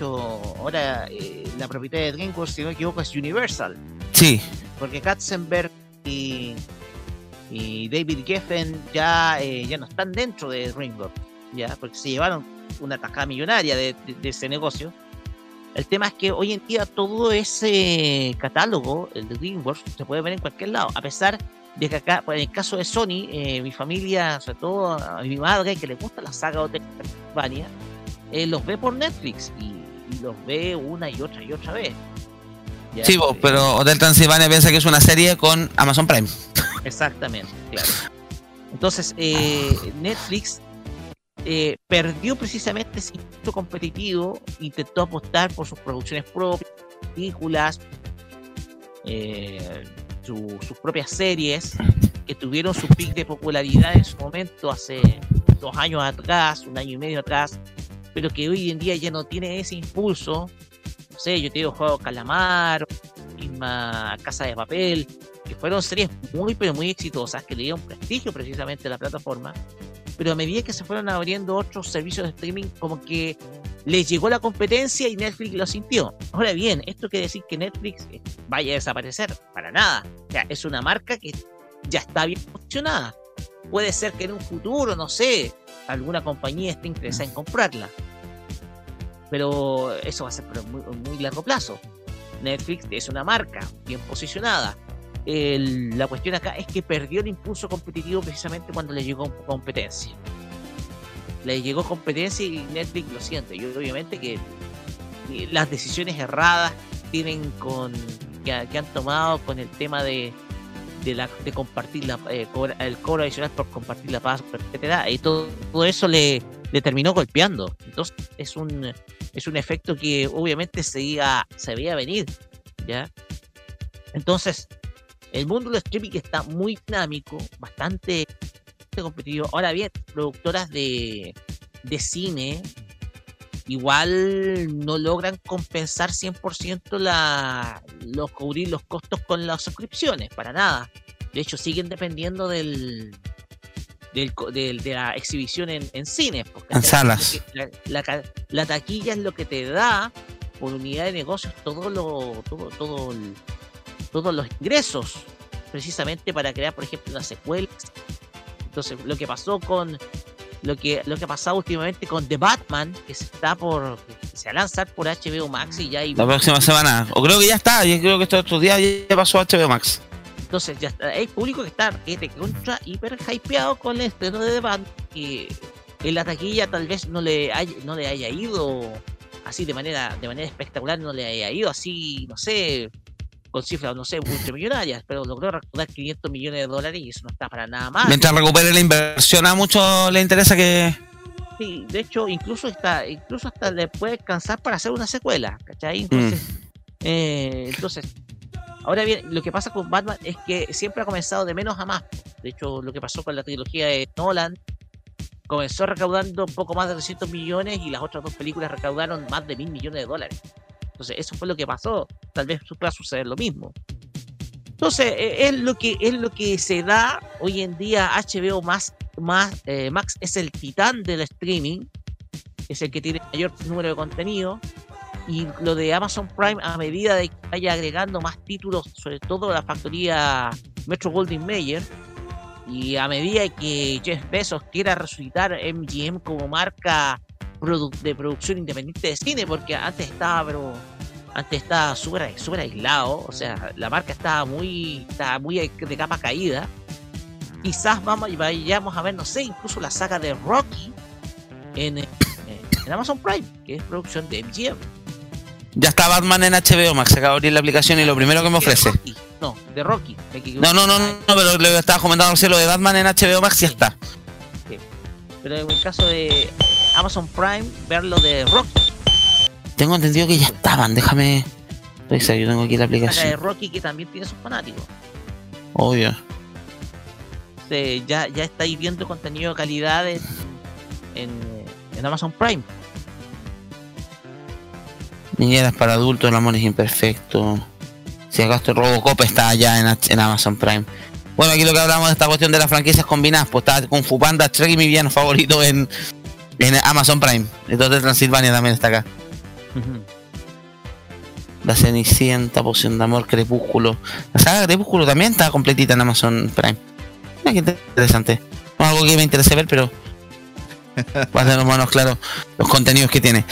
ahora eh, la propietaria de DreamWorks, si no me equivoco, es Universal. Sí, Porque Katzenberg y, y David Geffen ya, eh, ya no están dentro de DreamWorks, ya, porque se llevaron una tajada millonaria de, de- de ese negocio. El tema es que hoy en día todo ese catálogo, el de DreamWorks, se puede ver en cualquier lado, a pesar de que acá, pues, en el caso de Sony, eh, mi familia, sobre todo a mi madre, que le gusta la saga de Castlevania, eh, los ve por Netflix y, y los ve una y otra y otra vez. Ya, sí, vos, eh, pero Hotel Transilvania piensa que es una serie con Amazon Prime. Exactamente, claro. Entonces, eh, Netflix eh, perdió precisamente ese instinto competitivo, intentó apostar por sus producciones propias, películas, eh, su- sus propias series, que tuvieron su pic de popularidad en su momento hace dos años atrás, un año y medio atrás, pero que hoy en día ya no tiene ese impulso. No sé, yo te digo Juego Calamar, misma Casa de Papel, que fueron series muy, pero muy exitosas, que le dieron prestigio precisamente a la plataforma, pero a medida que se fueron abriendo otros servicios de streaming, como que les llegó la competencia y Netflix lo sintió. Ahora bien, esto quiere decir que Netflix eh, vaya a desaparecer, para nada. O sea, es una marca que ya está bien posicionada. Puede ser que en un futuro, no sé, alguna compañía esté interesada en comprarla. Pero eso va a ser por muy, muy largo plazo. Netflix es una marca bien posicionada. El- la cuestión acá es que perdió el impulso competitivo precisamente cuando le llegó competencia. Le llegó competencia y Netflix lo siente. Y obviamente que las decisiones erradas tienen con que, ha- que han tomado con el tema de de, la, de compartir eh, el cobro adicional por compartir la paz, etcétera, y todo, todo eso le, le terminó golpeando. Entonces es un es un efecto que obviamente se se veía venir, ¿ya? Entonces, el mundo del streaming está muy dinámico, bastante competitivo. Ahora bien, productoras de, de cine igual no logran compensar 100% la, los cubrir los costos con las suscripciones, para nada. De hecho, siguen dependiendo del, del, de la exhibición en, en cines. porque En salas. La, la ca- la taquilla es lo que te da por unidad de negocios todo lo, todo, todo el- todos los ingresos, precisamente para crear, por ejemplo, una secuela. Entonces, lo que pasó con lo que lo que ha pasado últimamente con The Batman, que se está por se va a lanzar por HBO Max y ya hay La próxima semana. O creo que ya está. Yo creo que estos otros días ya pasó a HBO Max. Entonces ya está, hay público que está que te contra hiper hypeado con el estreno de The Batman que en la taquilla tal vez no le haya, no le haya ido así de manera de manera espectacular, no le haya ido así, no sé, con cifras, no sé, multimillonarias, pero logró recaudar 500 millones de dólares y eso no está para nada mal. Mientras recupere la inversión, a muchos le interesa que. Sí, de hecho, incluso está, incluso hasta le puede alcanzar para hacer una secuela, ¿cachai? Mm. Entonces, eh, entonces, ahora bien, lo que pasa con Batman es que siempre ha comenzado de menos a más. De hecho, lo que pasó con la trilogía de Nolan, comenzó recaudando un poco más de 300 millones y las otras dos películas recaudaron más de mil millones de dólares. Entonces, eso fue lo que pasó. Tal vez pueda suceder lo mismo. Entonces, eh, es lo que es lo que se da hoy en día. HBO más, más eh, Max es el titán del streaming, es el que tiene mayor número de contenido. Y lo de Amazon Prime, a medida de que vaya agregando más títulos, sobre todo la factoría Metro Goldwyn Mayer, y a medida que Jeff Bezos quiera resucitar MGM como marca produ- de producción independiente de cine, porque antes estaba, pero antes estaba súper súper aislado, o sea, la marca estaba muy, estaba muy de capa caída. Quizás vamos, vayamos a ver, no sé, incluso la saga de Rocky en, eh, en Amazon Prime, que es producción de MGM. Ya está Batman en HBO Max. Acabo de abrir la aplicación y lo primero que me ofrece. Rocky, No, de Rocky. No, no, no, no, pero le estaba comentando al cielo de Batman en HBO Max y ya está. Pero en el caso de Amazon Prime, ver lo de Rocky. Tengo entendido que ya estaban. Déjame. revisar, Yo tengo aquí la La saga de aplicación. Rocky que también tiene sus fanáticos. Obvio. Este, ya, ya estáis viendo contenido de calidad en, en, en Amazon Prime. Niñeras para adultos, el amor es imperfecto. Si acaso Robocop está allá en, en Amazon Prime. Bueno, aquí lo que hablamos de esta cuestión de las franquicias combinadas, pues está con Fupanda, Shrek y mi villano favorito en, en Amazon Prime. Entonces Transilvania también está acá. La Cenicienta, Poción de Amor, Crepúsculo. La saga Crepúsculo también está completita en Amazon Prime. Mira qué interesante. No es algo que me interese ver, pero. Va a tener manos claro los contenidos que tiene.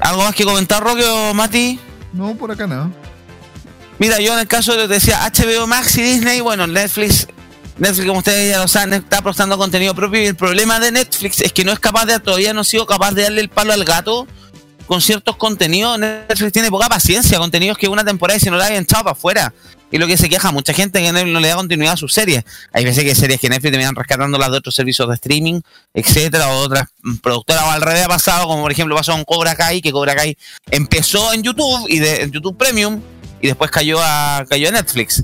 ¿Algo más que comentar, Roque o Mati? No, por acá nada. Mira, yo en el caso de decía HBO Max y Disney, bueno, Netflix, Netflix como ustedes ya lo saben, está apostando contenido propio y el problema de Netflix es que no es capaz de, todavía no ha sido capaz de darle el palo al gato con ciertos contenidos. Netflix tiene poca paciencia, contenidos que una temporada y si no la habían echado para afuera. Y lo que se queja mucha gente es que no le da continuidad a sus series. Hay veces que series que Netflix terminan rescatando las de otros servicios de streaming, etcétera, o otras productoras o al ha pasado, como por ejemplo pasó con Cobra Kai, que Cobra Kai empezó en YouTube y de en YouTube Premium y después cayó a cayó a Netflix.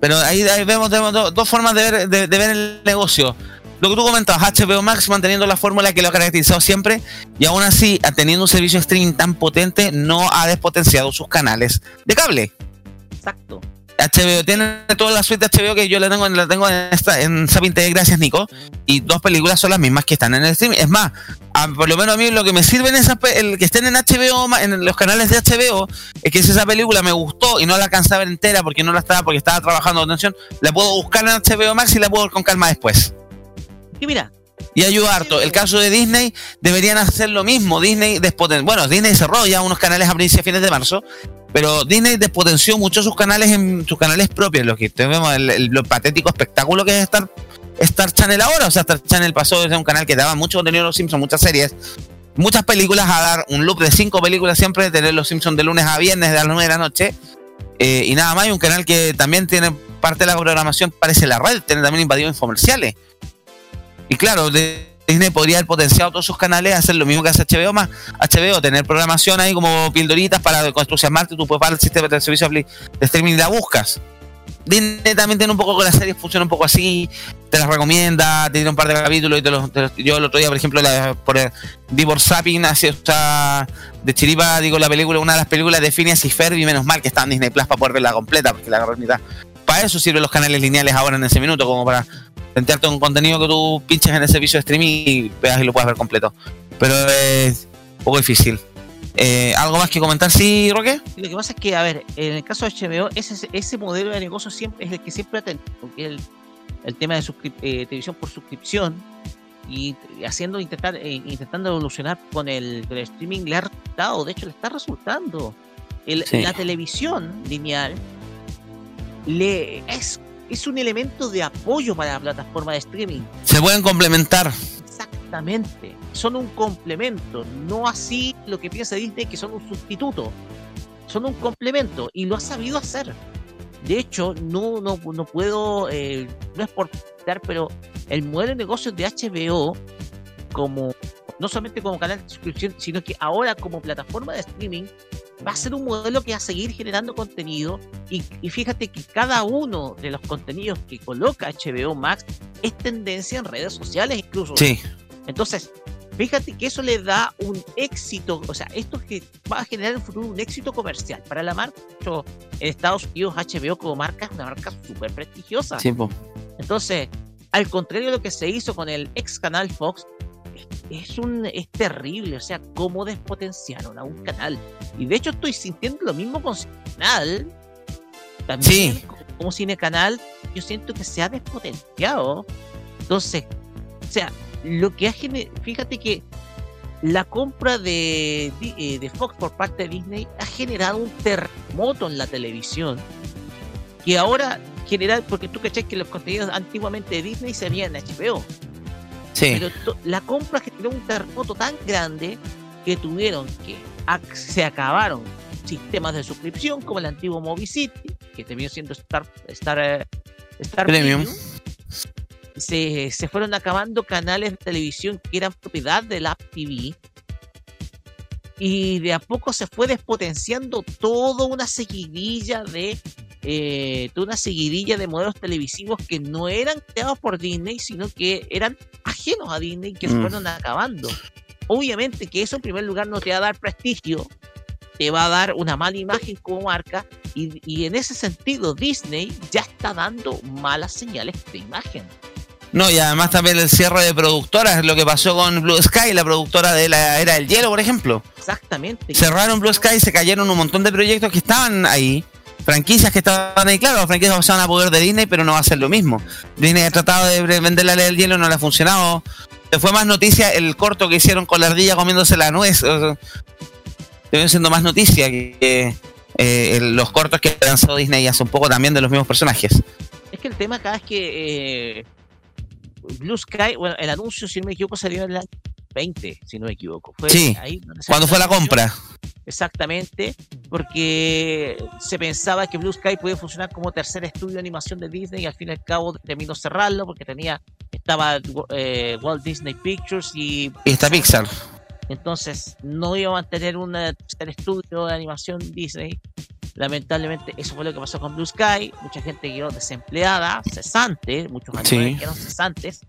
Pero ahí, vemos, dos formas de ver, el negocio. Lo que tú comentabas, HBO Max manteniendo la fórmula que lo ha caracterizado siempre y aún así, teniendo un servicio streaming tan potente, no ha despotenciado sus canales de cable. Exacto. HBO tiene toda la suite de HBO que yo la tengo, la tengo en, esta, en Zapping TV, gracias Nico. Y dos películas son las mismas que están en el streaming. Es más, por lo menos a mí lo que me sirven esas el que estén en HBO, en los canales de HBO, es que si esa película me gustó y no la alcancé a ver entera porque no la estaba, porque estaba trabajando atención, la puedo buscar en HBO Max y la puedo ver con calma después. Y mira, Y ayuda harto. El caso de Disney deberían hacer lo mismo. Disney despoten bueno, Disney cerró ya unos canales a principios fines de marzo, pero Disney despotenció mucho sus canales en sus canales propios, lo que tenemos el, el- lo patético espectáculo que es Star, Star Channel ahora. O sea, Star Channel pasó desde un canal que daba mucho contenido de los Simpsons, muchas series, muchas películas, a dar un loop de cinco películas siempre, de tener los Simpsons de lunes a viernes de las 9 de la noche. eh, y nada más, y un canal que también tiene parte de la programación, parece la red, tiene también invadidos comerciales. Y claro, Disney podría haber potenciado todos sus canales, hacer lo mismo que hace HBO más. HBO, tener programación ahí como pildoritas para entusiasmarte, tú puedes pagar el sistema de servicio de streaming y la buscas. Disney también tiene un poco con las series, funciona un poco así, te las recomienda, te tiene un par de capítulos y te los, yo el otro día, por ejemplo, la, por el Divorce Zapping, así, o sea, de Chiripa, digo, la película, una de las películas de Phineas y Ferb, y menos mal que está en Disney Plus para poder verla completa, porque la agarré en mitad. Para eso sirven los canales lineales ahora en ese minuto, como para plantearte un contenido que tú pinches en el servicio de streaming y veas y lo puedas ver completo. Pero es un poco difícil. Eh, ¿Algo más que comentar, sí, Roque? Lo que pasa es que, a ver, en el caso de HBO, ese, ese modelo de negocio siempre es el que siempre ha tenido, porque el, el tema de eh, televisión por suscripción y haciendo intentar eh, intentando evolucionar con el, con el streaming le ha resultado, de hecho le está resultando. El- Sí. La televisión lineal le es, es un elemento de apoyo para la plataforma de streaming. Se pueden complementar. Exactamente. Son un complemento, no así lo que piensa Disney que son un sustituto. Son un complemento y lo ha sabido hacer. De hecho, no, no, no puedo, eh, no es por dar, pero el modelo de negocios de HBO, como no solamente como canal de suscripción, sino que ahora como plataforma de streaming, va a ser un modelo que va a seguir generando contenido. Y, y fíjate que cada uno de los contenidos que coloca HBO Max es tendencia en redes sociales incluso. Sí. Entonces, fíjate que eso le da un éxito, o sea, esto que va a generar en el futuro un éxito comercial para la marca. En Estados Unidos HBO como marca es una marca súper prestigiosa. Sí, po. Entonces, al contrario de lo que se hizo con el ex canal Fox, es, un es terrible, o sea, cómo despotenciaron a un canal. Y de hecho estoy sintiendo lo mismo con Cine Canal. También Sí. como- Cine Canal, yo siento que se ha despotenciado. Entonces, o sea, lo que ha generado, fíjate que la compra de, eh, de Fox por parte de Disney ha generado un terremoto en la televisión que ahora genera, porque tú caché que los contenidos antiguamente de Disney se veían en HBO, Sí. pero la compra generó un terremoto tan grande que tuvieron que se acabaron sistemas de suscripción como el antiguo Movie City, que terminó siendo Star, Star, eh, Star Premium. Se, se fueron acabando canales de televisión que eran propiedad del App TV. Y de a poco se fue despotenciando toda una seguidilla de eh, toda una seguidilla de modelos televisivos que no eran creados por Disney, sino que eran ajenos a Disney que se Mm. fueron acabando. Obviamente que eso en primer lugar no te va a dar prestigio, te va a dar una mala imagen como marca y, y en ese sentido Disney ya está dando malas señales de imagen. No, y además también el cierre de productoras, lo que pasó con Blue Sky, la productora de la era del hielo, por ejemplo. Exactamente. Cerraron Blue Sky, se cayeron un montón de proyectos que estaban ahí, franquicias que estaban ahí, claro, las franquicias pasaban a poder de Disney, pero no va a ser lo mismo. Disney ha tratado de vender la ley del hielo, no le ha funcionado. Fue más noticia el corto que hicieron con la ardilla comiéndose la nuez. sea, siendo más noticia que eh, los cortos que lanzó Disney hace un poco también de los mismos personajes. Es que el tema acá es que eh, Blue Sky, bueno, el anuncio, si no me equivoco, salió en el año 20, si no me equivoco. Fue Sí, ahí Cuando fue la compra. Exactamente, porque se pensaba que Blue Sky podía funcionar como tercer estudio de animación de Disney y al fin y al cabo terminó cerrarlo porque tenía estaba eh, Walt Disney Pictures y Y está Pixar. entonces no iba a mantener un tercer estudio de animación Disney. Lamentablemente eso fue lo que pasó con Blue Sky, mucha gente quedó desempleada, cesante, muchos Sí. animadores quedaron cesantes.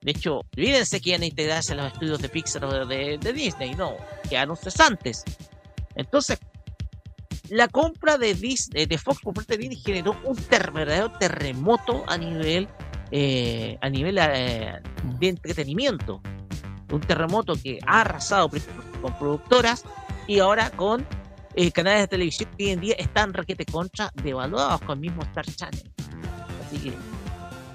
De hecho, olvídense que iban a integrarse a los estudios de Pixar o de, de Disney, no, quedaron cesantes. Entonces, la compra de Disney, de Fox por parte de Disney generó un ter- verdadero terremoto a nivel eh, a nivel eh, de entretenimiento. Un terremoto que ha arrasado con productoras y ahora con eh, canales de televisión que hoy en día están requete contra devaluados con el mismo Star Channel. Así que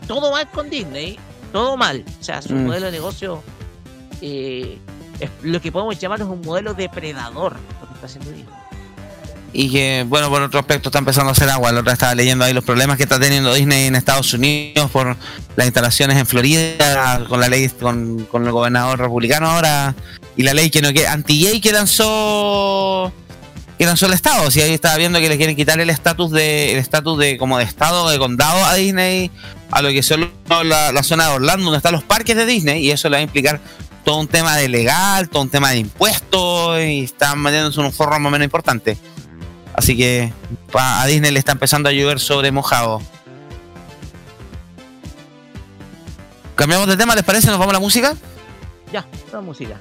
todo mal con Disney, todo mal. O sea, su Mm. modelo de negocio eh, es lo que podemos llamar es un modelo depredador lo que está haciendo Disney. Y que, bueno, por otro aspecto está empezando a hacer agua. La otra estaba leyendo ahí los problemas que está teniendo Disney en Estados Unidos por las instalaciones en Florida, con la ley, con, con el gobernador republicano ahora, y la ley que no que anti-gay que lanzó que lanzó el estado. Si ahí estaba viendo que le quieren quitar el estatus de el estatus de como de estado de condado a Disney, a lo que son la, la zona de Orlando, donde están los parques de Disney, y eso le va a implicar todo un tema de legal, todo un tema de impuestos, y están metiéndose en un forro más o menos importante. Así que a Disney le está empezando a llover sobre mojado. Cambiamos de tema, ¿les parece? ¿Nos vamos a la música? Ya, la música.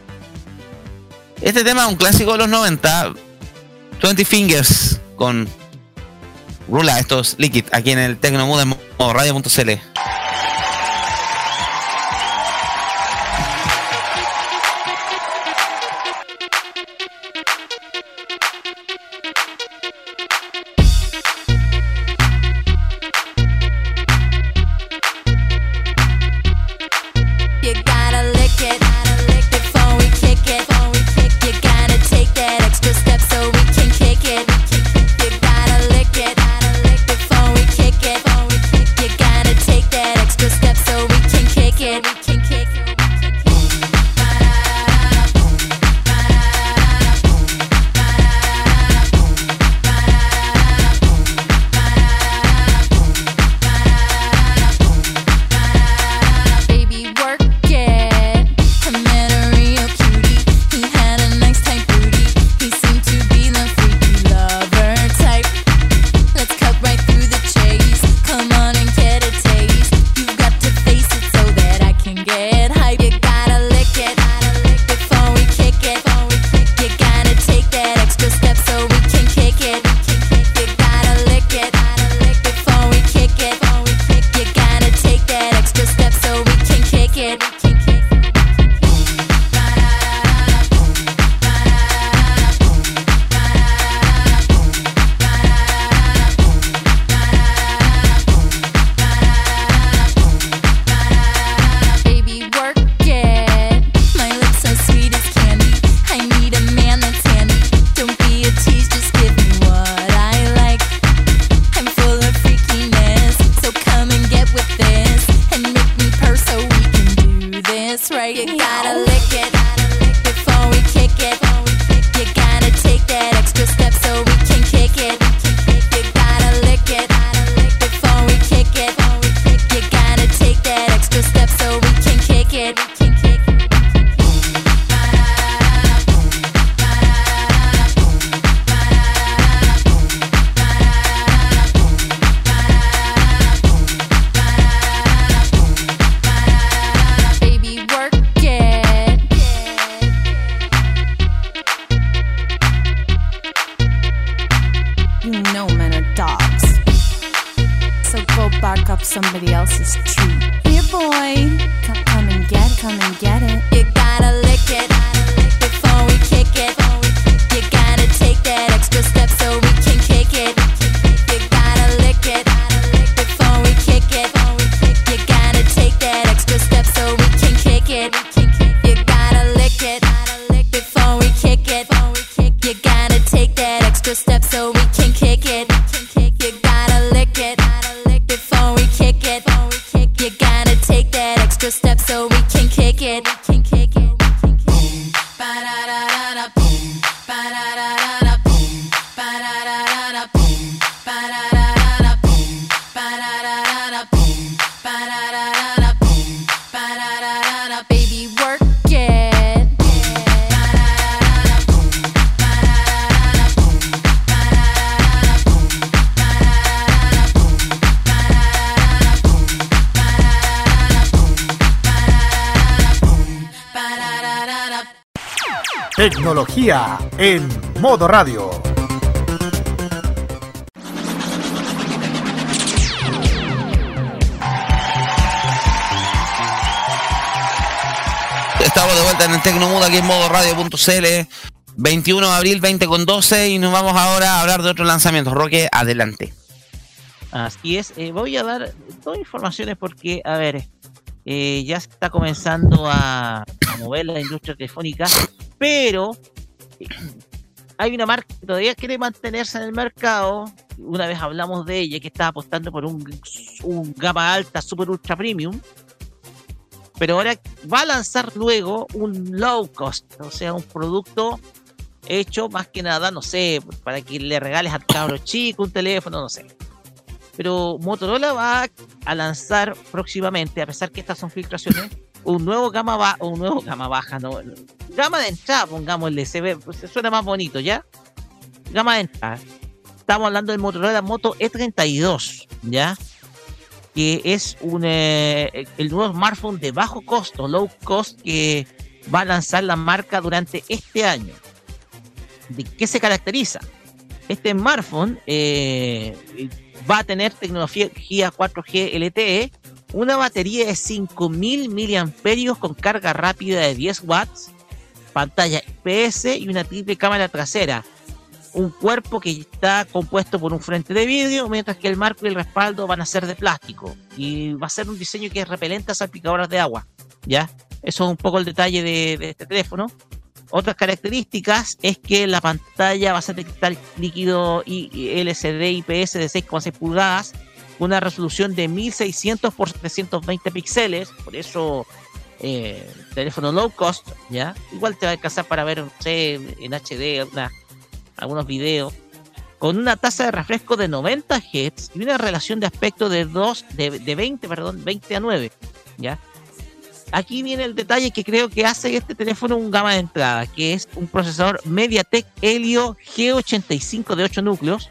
Este tema es un clásico de los 90. 20 Fingers con Rula, estos Liquid, aquí en el Tecnomood en radio.cl. Tecnología en modo radio. Estamos de vuelta en el Tecnomudo aquí en modo radio.cl. 21 de abril, 20 con 12. Y nos vamos ahora a hablar de otros lanzamientos. Roque, adelante. Así es, eh, voy a dar dos informaciones porque, a ver, eh, ya se está comenzando a, a mover la industria telefónica, pero hay una marca que todavía quiere mantenerse en el mercado. Una vez hablamos de ella, que está apostando por un, un gama alta, super ultra premium. Pero ahora va a lanzar luego un low cost, o sea, un producto hecho más que nada, no sé, para que le regales al cabro chico un teléfono, no sé pero Motorola va a lanzar próximamente, a pesar que estas son filtraciones, un nuevo gama baja, un nuevo gama baja, no, gama de entrada, pongámosle, se ve, se suena más bonito, ¿ya? Gama de entrada. Estamos hablando del Motorola Moto E32, ¿ya? Que es un eh, el nuevo smartphone de bajo costo, low cost, que va a lanzar la marca durante este año. ¿De qué se caracteriza? Este smartphone eh, va a tener tecnología 4G LTE, una batería de 5000 mAh con carga rápida de 10 watts, pantalla IPS y una triple cámara trasera. Un cuerpo que está compuesto por un frente de vidrio, mientras que el marco y el respaldo van a ser de plástico. Y va a ser un diseño que es repelente a salpicadoras de agua. ¿Ya? Eso es un poco el detalle de, este teléfono. Otras características es que la pantalla va a ser de cristal líquido y LCD IPS de 6,6 pulgadas, una resolución de 1600 por 720 píxeles, por eso eh, teléfono low cost, ¿ya? Igual te va a alcanzar para ver, en HD algunos videos, con una tasa de refresco de 90 Hz y una relación de aspecto de 2, de, de 20, perdón, 20 a 9, ¿ya? Aquí viene el detalle que creo que hace este teléfono un gama de entrada, que es un procesador MediaTek Helio G85 de 8 núcleos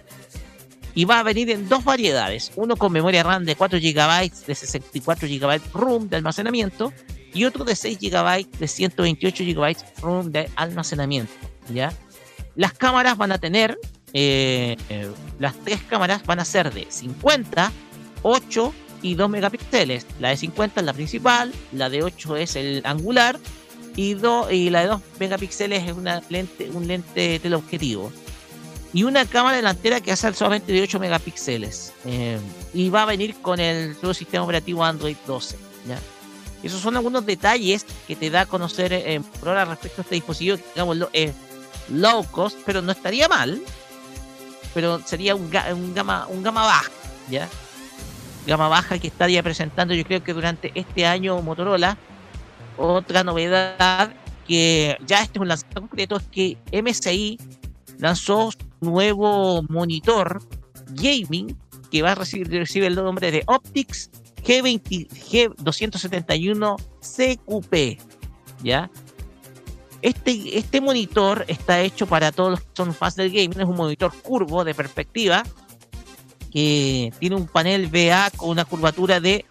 y va a venir en dos variedades, uno con memoria RAM de 4 GB de 64 GB ROM de almacenamiento y otro de 6 GB de 128 GB ROM de almacenamiento, ¿ya? Las cámaras van a tener eh, eh, las tres cámaras van a ser de 50, 8 y 2 megapíxeles. La de 50 es la principal, la de 8 es el angular y, do- la de 2 megapíxeles es una lente, un lente teleobjetivo. Y una cámara delantera que hace solamente de 8 megapíxeles. Eh, y va a venir con el nuevo sistema operativo Android 12. ¿ya? Esos son algunos detalles que te da a conocer eh, por ahora respecto a este dispositivo, que digamos, es low cost, pero no estaría mal. Pero sería un, ga- un gama, un gama baja, ¿ya? Gama baja que estaría presentando, yo creo que durante este año Motorola. Otra novedad que ya este es un lanzamiento concreto es que MSI lanzó nuevo monitor gaming que va a recibir recibe el nombre de Optics G20, G271 CQP. ¿Ya? Este, este monitor está hecho para todos los que son fans del gaming. Es un monitor curvo de perspectiva que tiene un panel VA con una curvatura de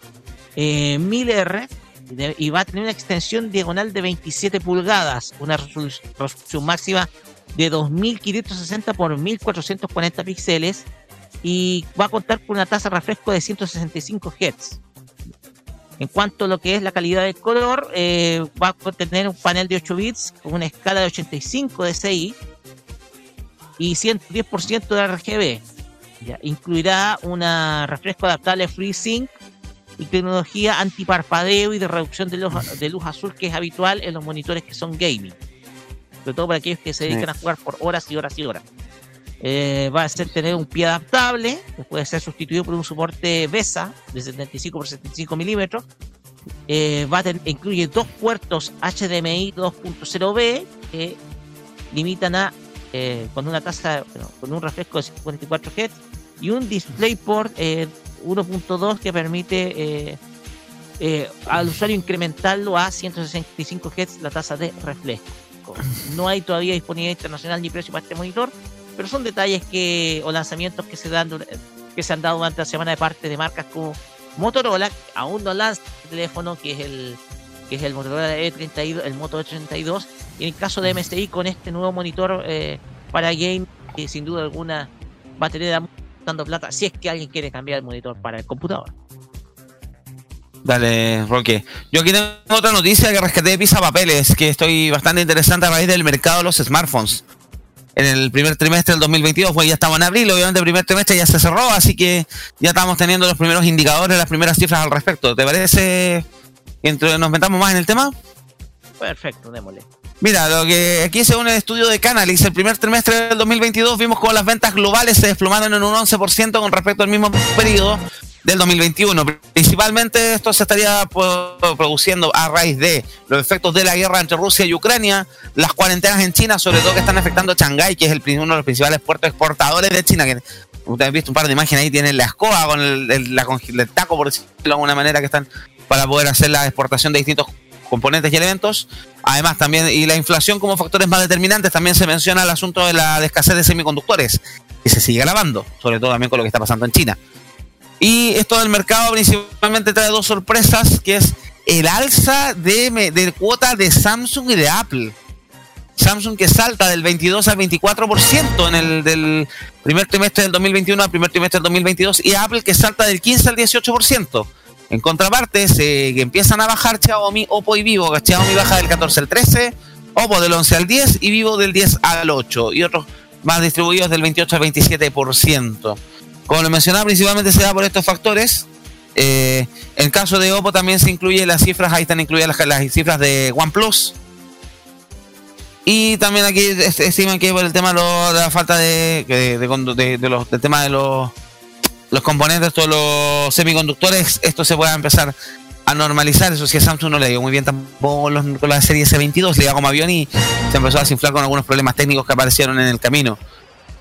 eh, 1000R de- y va a tener una extensión diagonal de 27 pulgadas, una resolu- resolución máxima de 2560 por 1440 píxeles y va a contar con una tasa de refresco de 165 Hz. En cuanto a lo que es la calidad del color, eh, va a contener un panel de 8 bits con una escala de 85 DCI y 110% de RGB. Ya, incluirá una refresco adaptable FreeSync y tecnología antiparpadeo y de reducción de luz, de luz azul que es habitual en los monitores que son gaming. Sobre todo para aquellos que se dedican a jugar por horas y horas y horas. Eh, va a ser tener un pie adaptable, que puede ser sustituido por un soporte VESA de 75 por 75 milímetros, eh, va a ten- incluye dos puertos HDMI 2.0B que limitan a eh, con una tasa bueno, con un refresco de 54 Hz y un DisplayPort eh, 1.2 que permite eh, eh, al usuario incrementarlo a 165 Hz la tasa de No hay todavía disponibilidad internacional ni precio para este monitor, pero son detalles que o lanzamientos que se dan que se han dado durante la semana de parte de marcas como Motorola, aún no lanza el teléfono que es el que es el Motorola E32, el Moto E32, y en el caso de MSI con este nuevo monitor eh, para game, que sin duda alguna va a tener dando plata si es que alguien quiere cambiar el monitor para el computador. Dale, Roque. Yo aquí tengo otra noticia que rescaté de Pisa Papeles, que estoy bastante interesante a raíz del mercado de los smartphones. En el primer trimestre del 2022, pues ya estamos en abril, obviamente el primer trimestre ya se cerró, así que ya estamos teniendo los primeros indicadores, las primeras cifras al respecto. ¿Te parece que entre- nos metamos más en el tema? Perfecto, démosle. Mira, lo que aquí según el estudio de Canalys, el primer trimestre del 2022 vimos como las ventas globales se desplomaron en un 11% con respecto al mismo periodo del 2021. Principalmente esto se estaría produciendo a raíz de los efectos de la guerra entre Rusia y Ucrania, las cuarentenas en China, sobre todo que están afectando a Shanghái, que es el, uno de los principales puertos exportadores de China, que ustedes han visto un par de imágenes ahí, tienen la escoba con el, taco, por decirlo de alguna manera, que están para poder hacer la exportación de distintos componentes y elementos. Además, también, y la inflación como factores más determinantes, también se menciona el asunto de la escasez de semiconductores, que se sigue agravando, sobre todo también con lo que está pasando en China. Y esto del mercado principalmente trae dos sorpresas, que es el alza de, de cuota de Samsung y de Apple. Samsung que salta del 22 al 24% en el del primer trimestre del 2021 al primer trimestre del 2022 y Apple que salta del 15 al 18%. En contraparte, se empiezan a bajar Xiaomi, Oppo y Vivo. Xiaomi baja del 14 al 13, Oppo del 11 al 10 y Vivo del 10 al 8. Y otros más distribuidos del 28 al 27%. Como lo mencionaba, principalmente se da por estos factores. Eh, en caso de Oppo también se incluye las cifras, ahí están incluidas las, cifras de OnePlus. Y también aquí es- estiman que por el tema de, la falta de, de, los, del de los, componentes, todos los semiconductores, esto se pueda empezar a normalizar. Eso sí, a Samsung no le dio muy bien tampoco los- con la serie S22, le iba como avión y se empezó a desinflar con algunos problemas técnicos que aparecieron en el camino.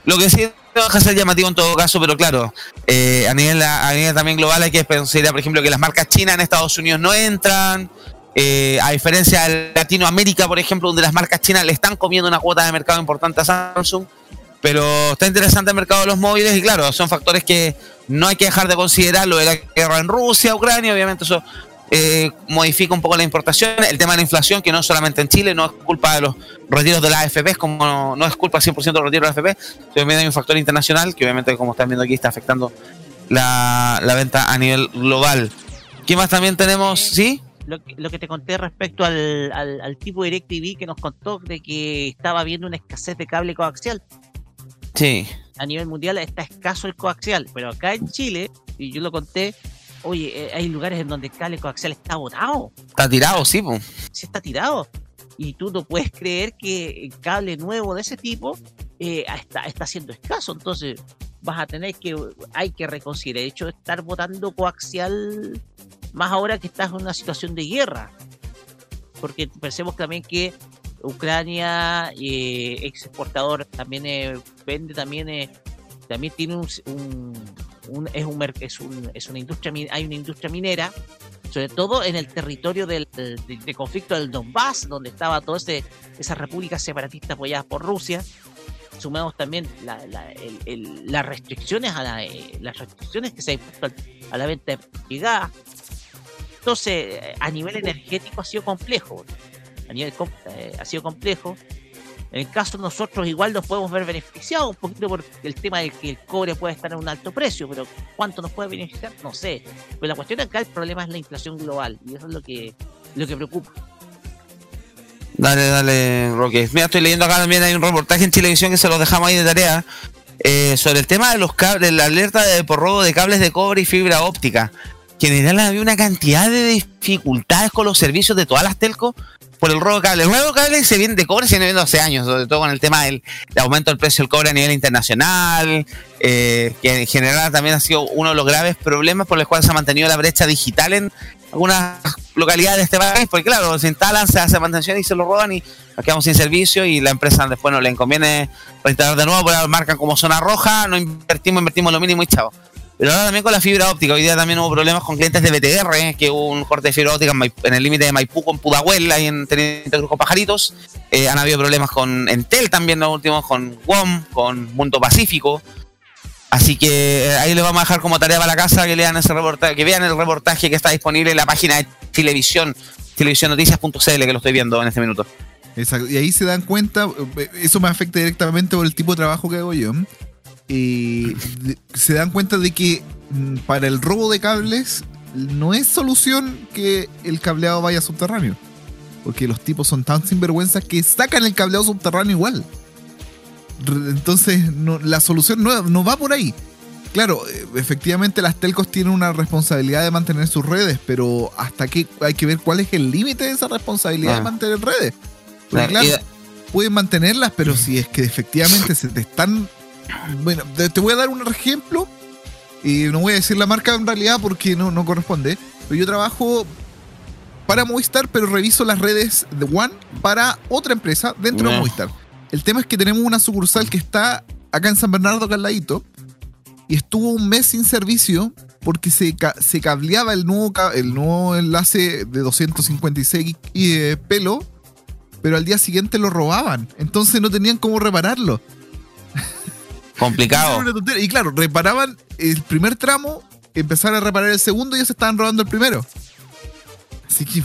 Lo que sí no deja de ser llamativo en todo caso, pero claro, eh, a, nivel, a nivel también global hay que considerar, por ejemplo, que las marcas chinas en Estados Unidos no entran. eh, a diferencia de Latinoamérica, por ejemplo, donde las marcas chinas le están comiendo una cuota de mercado importante a Samsung. Pero está interesante el mercado de los móviles y claro, son factores que no hay que dejar de considerar. Lo de la guerra en Rusia, Ucrania, obviamente eso eh, modifica un poco la importación. El tema de la inflación, que no solamente en Chile, no es culpa de los retiros de las AFP, como no, no es culpa 100% de los retiros de las AFP, también hay un factor internacional que obviamente, como están viendo aquí, está afectando la, la venta a nivel global. ¿Qué más también tenemos? ¿Sí? Lo que, lo que te conté respecto al, al, al tipo DirecTV que nos contó de que estaba habiendo una escasez de cable coaxial. Sí. A nivel mundial está escaso el coaxial, pero acá en Chile, y yo lo conté, oye, eh, hay lugares en donde el cable coaxial está botado, Está tirado, sí, pues. sí está tirado. Y tú no puedes creer que el cable nuevo de ese tipo eh, está, está siendo escaso. Entonces vas a tener que, hay que reconsiderar el hecho de estar botando coaxial más ahora que estás en una situación de guerra. Porque pensemos también que Ucrania, eh, ex exportador, también eh, vende, también eh, también tiene un, un- un- es un es un- es una industria hay una industria minera sobre todo en el territorio del, del- de, conflicto del Donbass donde estaba toda ese, esas repúblicas separatistas apoyadas por Rusia. Sumamos también la- la- el- el- las restricciones a la, eh, las restricciones que se han impuesto al- a la venta de gas. Entonces eh, a nivel energético ha sido complejo. A nivel eh, ha sido complejo en el caso de nosotros igual nos podemos ver beneficiados un poquito por el tema de que el cobre puede estar a un alto precio, pero ¿cuánto nos puede beneficiar? No sé. Pero la cuestión acá, el problema es la inflación global y eso es lo que, lo que preocupa. Dale, dale, Roque. Mira, estoy leyendo acá también hay un reportaje en Televisión que se lo dejamos ahí de tarea eh, sobre el tema de los cables, la alerta de, por robo de cables de cobre y fibra óptica. En general había una cantidad de dificultades con los servicios de todas las telcos por el robo de cables. El robo de cables se viene de cobre, se viene viendo hace años, sobre todo con el tema del, del aumento del precio del cobre a nivel internacional, eh, que en general también ha sido uno de los graves problemas por los cuales se ha mantenido la brecha digital en, algunas localidades de este país, porque claro, se instalan, se hace mantención y se lo roban y nos quedamos sin servicio y la empresa después no le conviene reinstalar de nuevo, porque la marcan como zona roja, no invertimos, invertimos lo mínimo y chao. Pero ahora también con la fibra óptica, hoy día también hubo problemas con clientes de BTR, eh, que hubo un corte de fibra óptica en, el límite de Maipú con Pudahuel, ahí en Teniente Cruz con Pajaritos. Eh, han habido problemas con Entel también, los últimos, con WOM, con Mundo Pacífico. Así que eh, ahí les vamos a dejar como tarea para la casa que lean ese reportaje, que vean el reportaje que está disponible en la página de televisión, televisionnoticias.cl, que lo estoy viendo en este minuto. Exacto. Y ahí se dan cuenta, eso me afecta directamente por el tipo de trabajo que hago yo. Y de- se dan cuenta de que mm, para el robo de cables no es solución que el cableado vaya subterráneo. Porque los tipos son tan sinvergüenzas que sacan el cableado subterráneo igual. Entonces, no- la solución no, no va por ahí. Claro, eh, efectivamente las telcos tienen una responsabilidad de mantener sus redes, pero hasta que hay que ver cuál es el límite de esa responsabilidad de Ah. mantener redes. Porque claro, pueden mantenerlas, pero si es que efectivamente se te están... Bueno, te voy a dar un ejemplo, y no voy a decir la marca en realidad porque no, no corresponde, pero yo trabajo para Movistar, pero reviso las redes de One para otra empresa dentro de. Movistar. El tema es que tenemos una sucursal que está acá en San Bernardo, acá al ladito, y estuvo un mes sin servicio porque se, se cableaba el nuevo, el nuevo enlace de 256 y, eh, pelo, pero al día siguiente lo robaban. Entonces no tenían cómo repararlo. Complicado. Y claro, reparaban el primer tramo, empezaron a reparar el segundo y ya se estaban robando el primero. Así que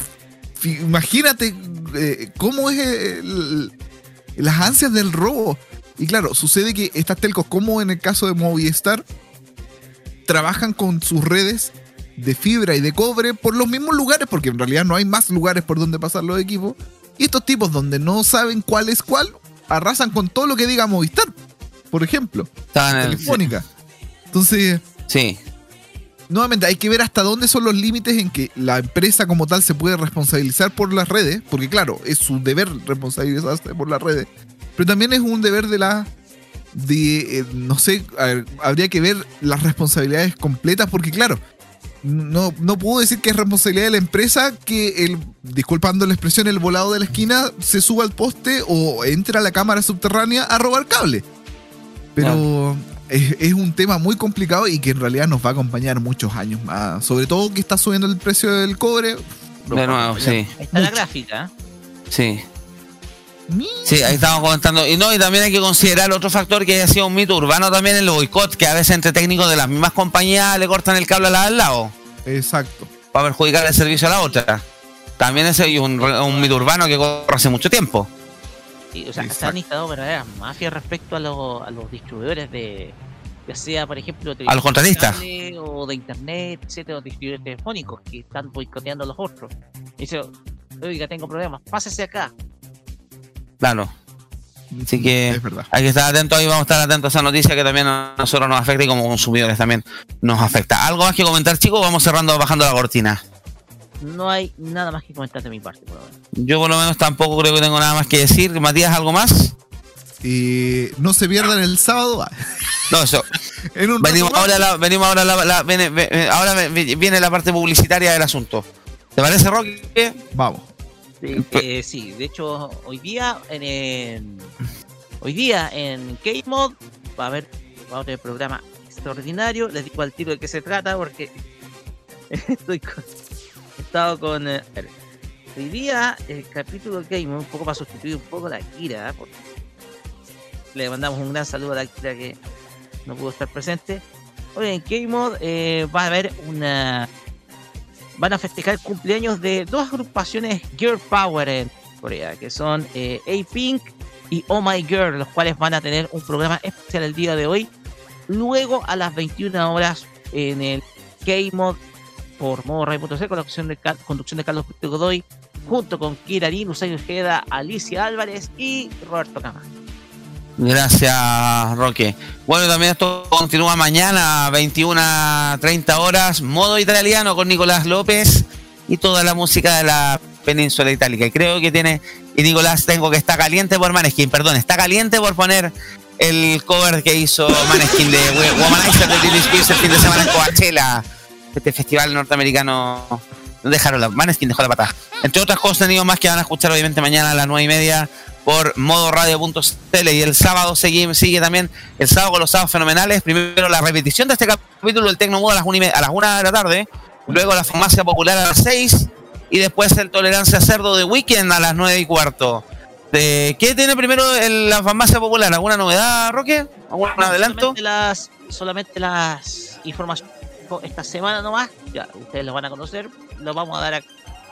imagínate eh, cómo es el- las ansias del robo. Y claro, sucede que estas telcos, como en el caso de Movistar, trabajan con sus redes de fibra y de cobre por los mismos lugares, porque en realidad no hay más lugares por donde pasar los equipos. Y estos tipos, donde no saben cuál es cuál, arrasan con todo lo que diga Movistar, por ejemplo, Estaban en el- telefónica. Entonces, Sí. nuevamente hay que ver hasta dónde son los límites en que la empresa como tal se puede responsabilizar por las redes, porque claro, es su deber responsabilizarse por las redes, pero también es un deber de la de eh, no sé, ver, habría que ver las responsabilidades completas porque claro, no, no puedo decir que es responsabilidad de la empresa que el, disculpando la expresión, el volado de la esquina se suba al poste o entre a la cámara subterránea a robar cable. Pero es, es un tema muy complicado y que en realidad nos va a acompañar muchos años más. Sobre todo que está subiendo el precio del cobre. De nuevo, sí. Ahí está la gráfica. Sí. Sí, ahí estamos comentando. Y no, y también hay que considerar otro factor que ha sido un mito urbano también el boicot, que a veces entre técnicos de las mismas compañías le cortan el cable a la al lado Exacto. para perjudicar el servicio a la otra. También ese es un, un mito urbano que corre hace mucho tiempo. Y, o sea, se han instalado verdaderas mafias respecto a, los- a los distribuidores de, ya sea, por ejemplo, de A los contratistas. o de internet, etcétera, o distribuidores telefónicos que están boicoteando a los otros. Y dice, oiga, tengo problemas, pásese acá. Claro. Así que Es hay que estar atentos ahí, vamos a estar atentos a esa noticia que también a nosotros nos afecta y como consumidores también nos afecta. ¿Algo más que comentar, chicos? Vamos cerrando, bajando la cortina. No hay nada más que comentar de mi parte, por ahora. Yo por lo menos tampoco creo que tengo nada más que decir. Matías, ¿algo más? Eh, no se pierdan el sábado. No, eso. <laughs> En un Venimos ahora, la, venimos ahora, la, la- viene- ve- ahora viene la parte publicitaria del asunto. ¿Te parece, Rocky? Vamos. Sí, eh, sí, de hecho, hoy día en hoy día en Game Mod va a haber va a haber un programa extraordinario. Les digo al tiro de qué se trata porque <laughs> estoy con, estado con eh, hoy día el capítulo Game Mod un poco para sustituir un poco la Kira. porque le mandamos un gran saludo a la Kira que no pudo estar presente. Hoy en Game Mod eh, va a haber una van a festejar cumpleaños de dos agrupaciones Girl Power en Corea, que son eh, A-Pink y Oh My Girl, los cuales van a tener un programa especial el día de hoy. Luego a las 21 horas en el K-Mod por modo con la conducción de, Carlos Godoy, junto con Kira Lin, Usain Ojeda, Alicia Álvarez y Roberto Cama. Gracias, Roque. Bueno, también esto continúa mañana, 21 a 30 horas, modo italiano con Nicolás López y toda la música de la península itálica. Y creo que tiene, y Nicolás tengo que está caliente por Maneskin, perdón, está caliente por poner el cover que hizo Maneskin de Womanizer de Spears el fin de semana en Coachella, este festival norteamericano dejaron la Maneskin dejó la patada. Entre otras cosas, tenido más que van a escuchar obviamente mañana a las nueve y media por modoradio.cl y el sábado sigue, sigue también el sábado con los sábados fenomenales. Primero la repetición de este capítulo del Tecnomudo a las una, y me- a las una de la tarde, luego la farmacia popular a las 6 y después el tolerancia cerdo de weekend a las nueve y cuarto. De, ¿Qué tiene primero el- la farmacia popular? ¿Alguna novedad, Roque? ¿Algún adelanto? Solamente las, solamente las informaciones esta semana nomás, ya ustedes lo van a conocer, lo vamos a dar a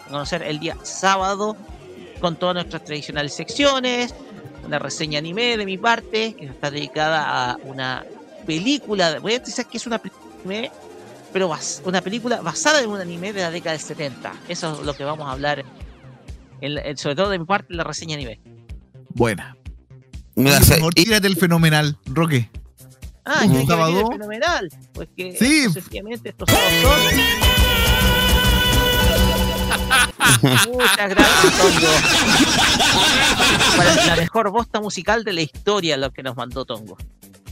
conocer el día sábado con todas nuestras tradicionales secciones, una reseña anime de mi parte, que está dedicada a una película, voy a decir que es una película anime, pero bas- una película basada en un anime de la década del 70. Eso es lo que vamos a hablar, en la- en- sobre todo de mi parte, en la reseña anime. Buena. Y- tírate el fenomenal, Roque. Ah, ¿Un que sábado? fenomenal. Pues que Sí. estos, sencillamente estos sábados son. <laughs> Muchas gracias, Tongo. Para la mejor bosta musical de la historia, lo que nos mandó Tongo.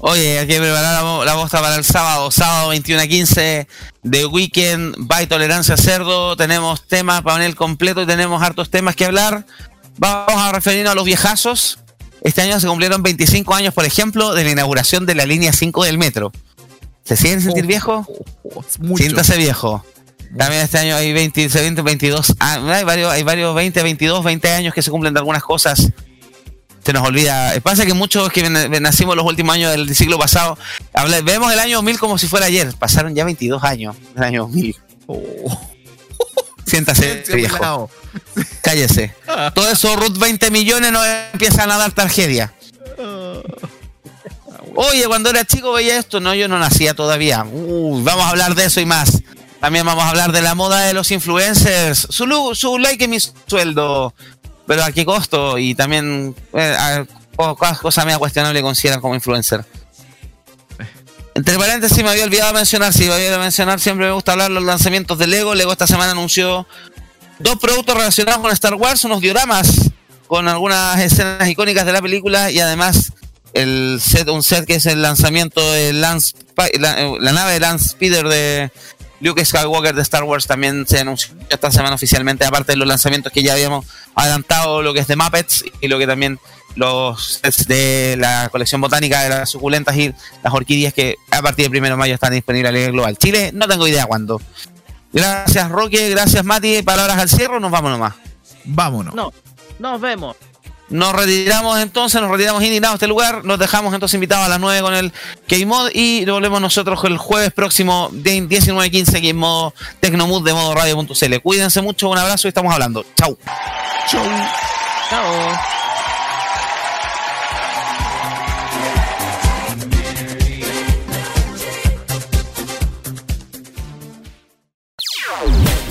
Oye, hay que preparar la, bo- la bosta para el sábado, sábado 21 a 15 de Weekend by Tolerancia Cerdo. Tenemos temas, panel completo y tenemos hartos temas que hablar. Vamos a referirnos a los viejazos. Este año se cumplieron 25 años, por ejemplo, de la inauguración de la línea 5 del metro. ¿Se siguen sentir viejo? Oh, mucho. Siéntase viejo. También este año hay 20, 20, 22, ah, hay varios, hay varios 20, 22, 20 años que se cumplen de algunas cosas. Se nos olvida. Eh, Pasa que muchos que nacimos los últimos años del siglo pasado, vemos el año 2000 como si fuera ayer. Pasaron ya 22 años del año 2000. Siéntase viejo. Cállese. Todo eso, Ruth 20 millones, nos empiezan a dar tragedia. Oye, cuando era chico veía esto. No, yo no nacía todavía. Uy, vamos a hablar de eso y más. También vamos a hablar de la moda de los influencers. Su, like y mi sueldo. Pero a qué costo. Y también eh, a- cosas media cuestionable consideran como influencer. Entre paréntesis, me había olvidado mencionar, si me había olvidado mencionar, siempre me gusta hablar de los lanzamientos de Lego. Lego esta semana anunció dos productos relacionados con Star Wars, unos dioramas con algunas escenas icónicas de la película y además el set, un set que es el lanzamiento de Lance, la nave de Lance Speeder de Luke Skywalker de Star Wars también se anunció esta semana oficialmente, aparte de los lanzamientos que ya habíamos adelantado, lo que es de Muppets y lo que también los sets de la colección botánica de las suculentas y las orquídeas que a partir del 1 de mayo están disponibles a nivel global. Chile, no tengo idea cuándo. Gracias Roque, gracias Mati, palabras al cierre, nos vamos nomás. Vámonos. No, nos vemos. Nos retiramos entonces, nos retiramos indignados de este lugar, nos dejamos entonces invitados a las 9 con el Game Mod y volvemos nosotros el jueves próximo de 19.15 Game Mod Tecnomood de modo radio.cl. Cuídense mucho, un abrazo y estamos hablando. Chau. Chau. Chao.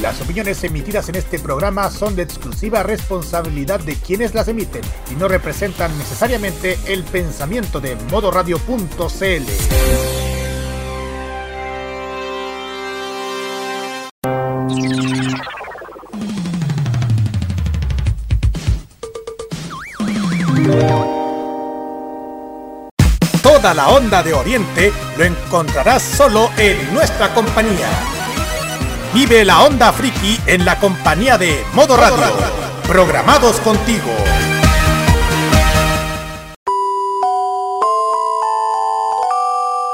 Las opiniones emitidas en este programa son de exclusiva responsabilidad de quienes las emiten y no representan necesariamente el pensamiento de modoradio.cl. Toda la onda de Oriente lo encontrarás solo en nuestra compañía. Vive la onda friki en la compañía de Modo Radio. Programados contigo.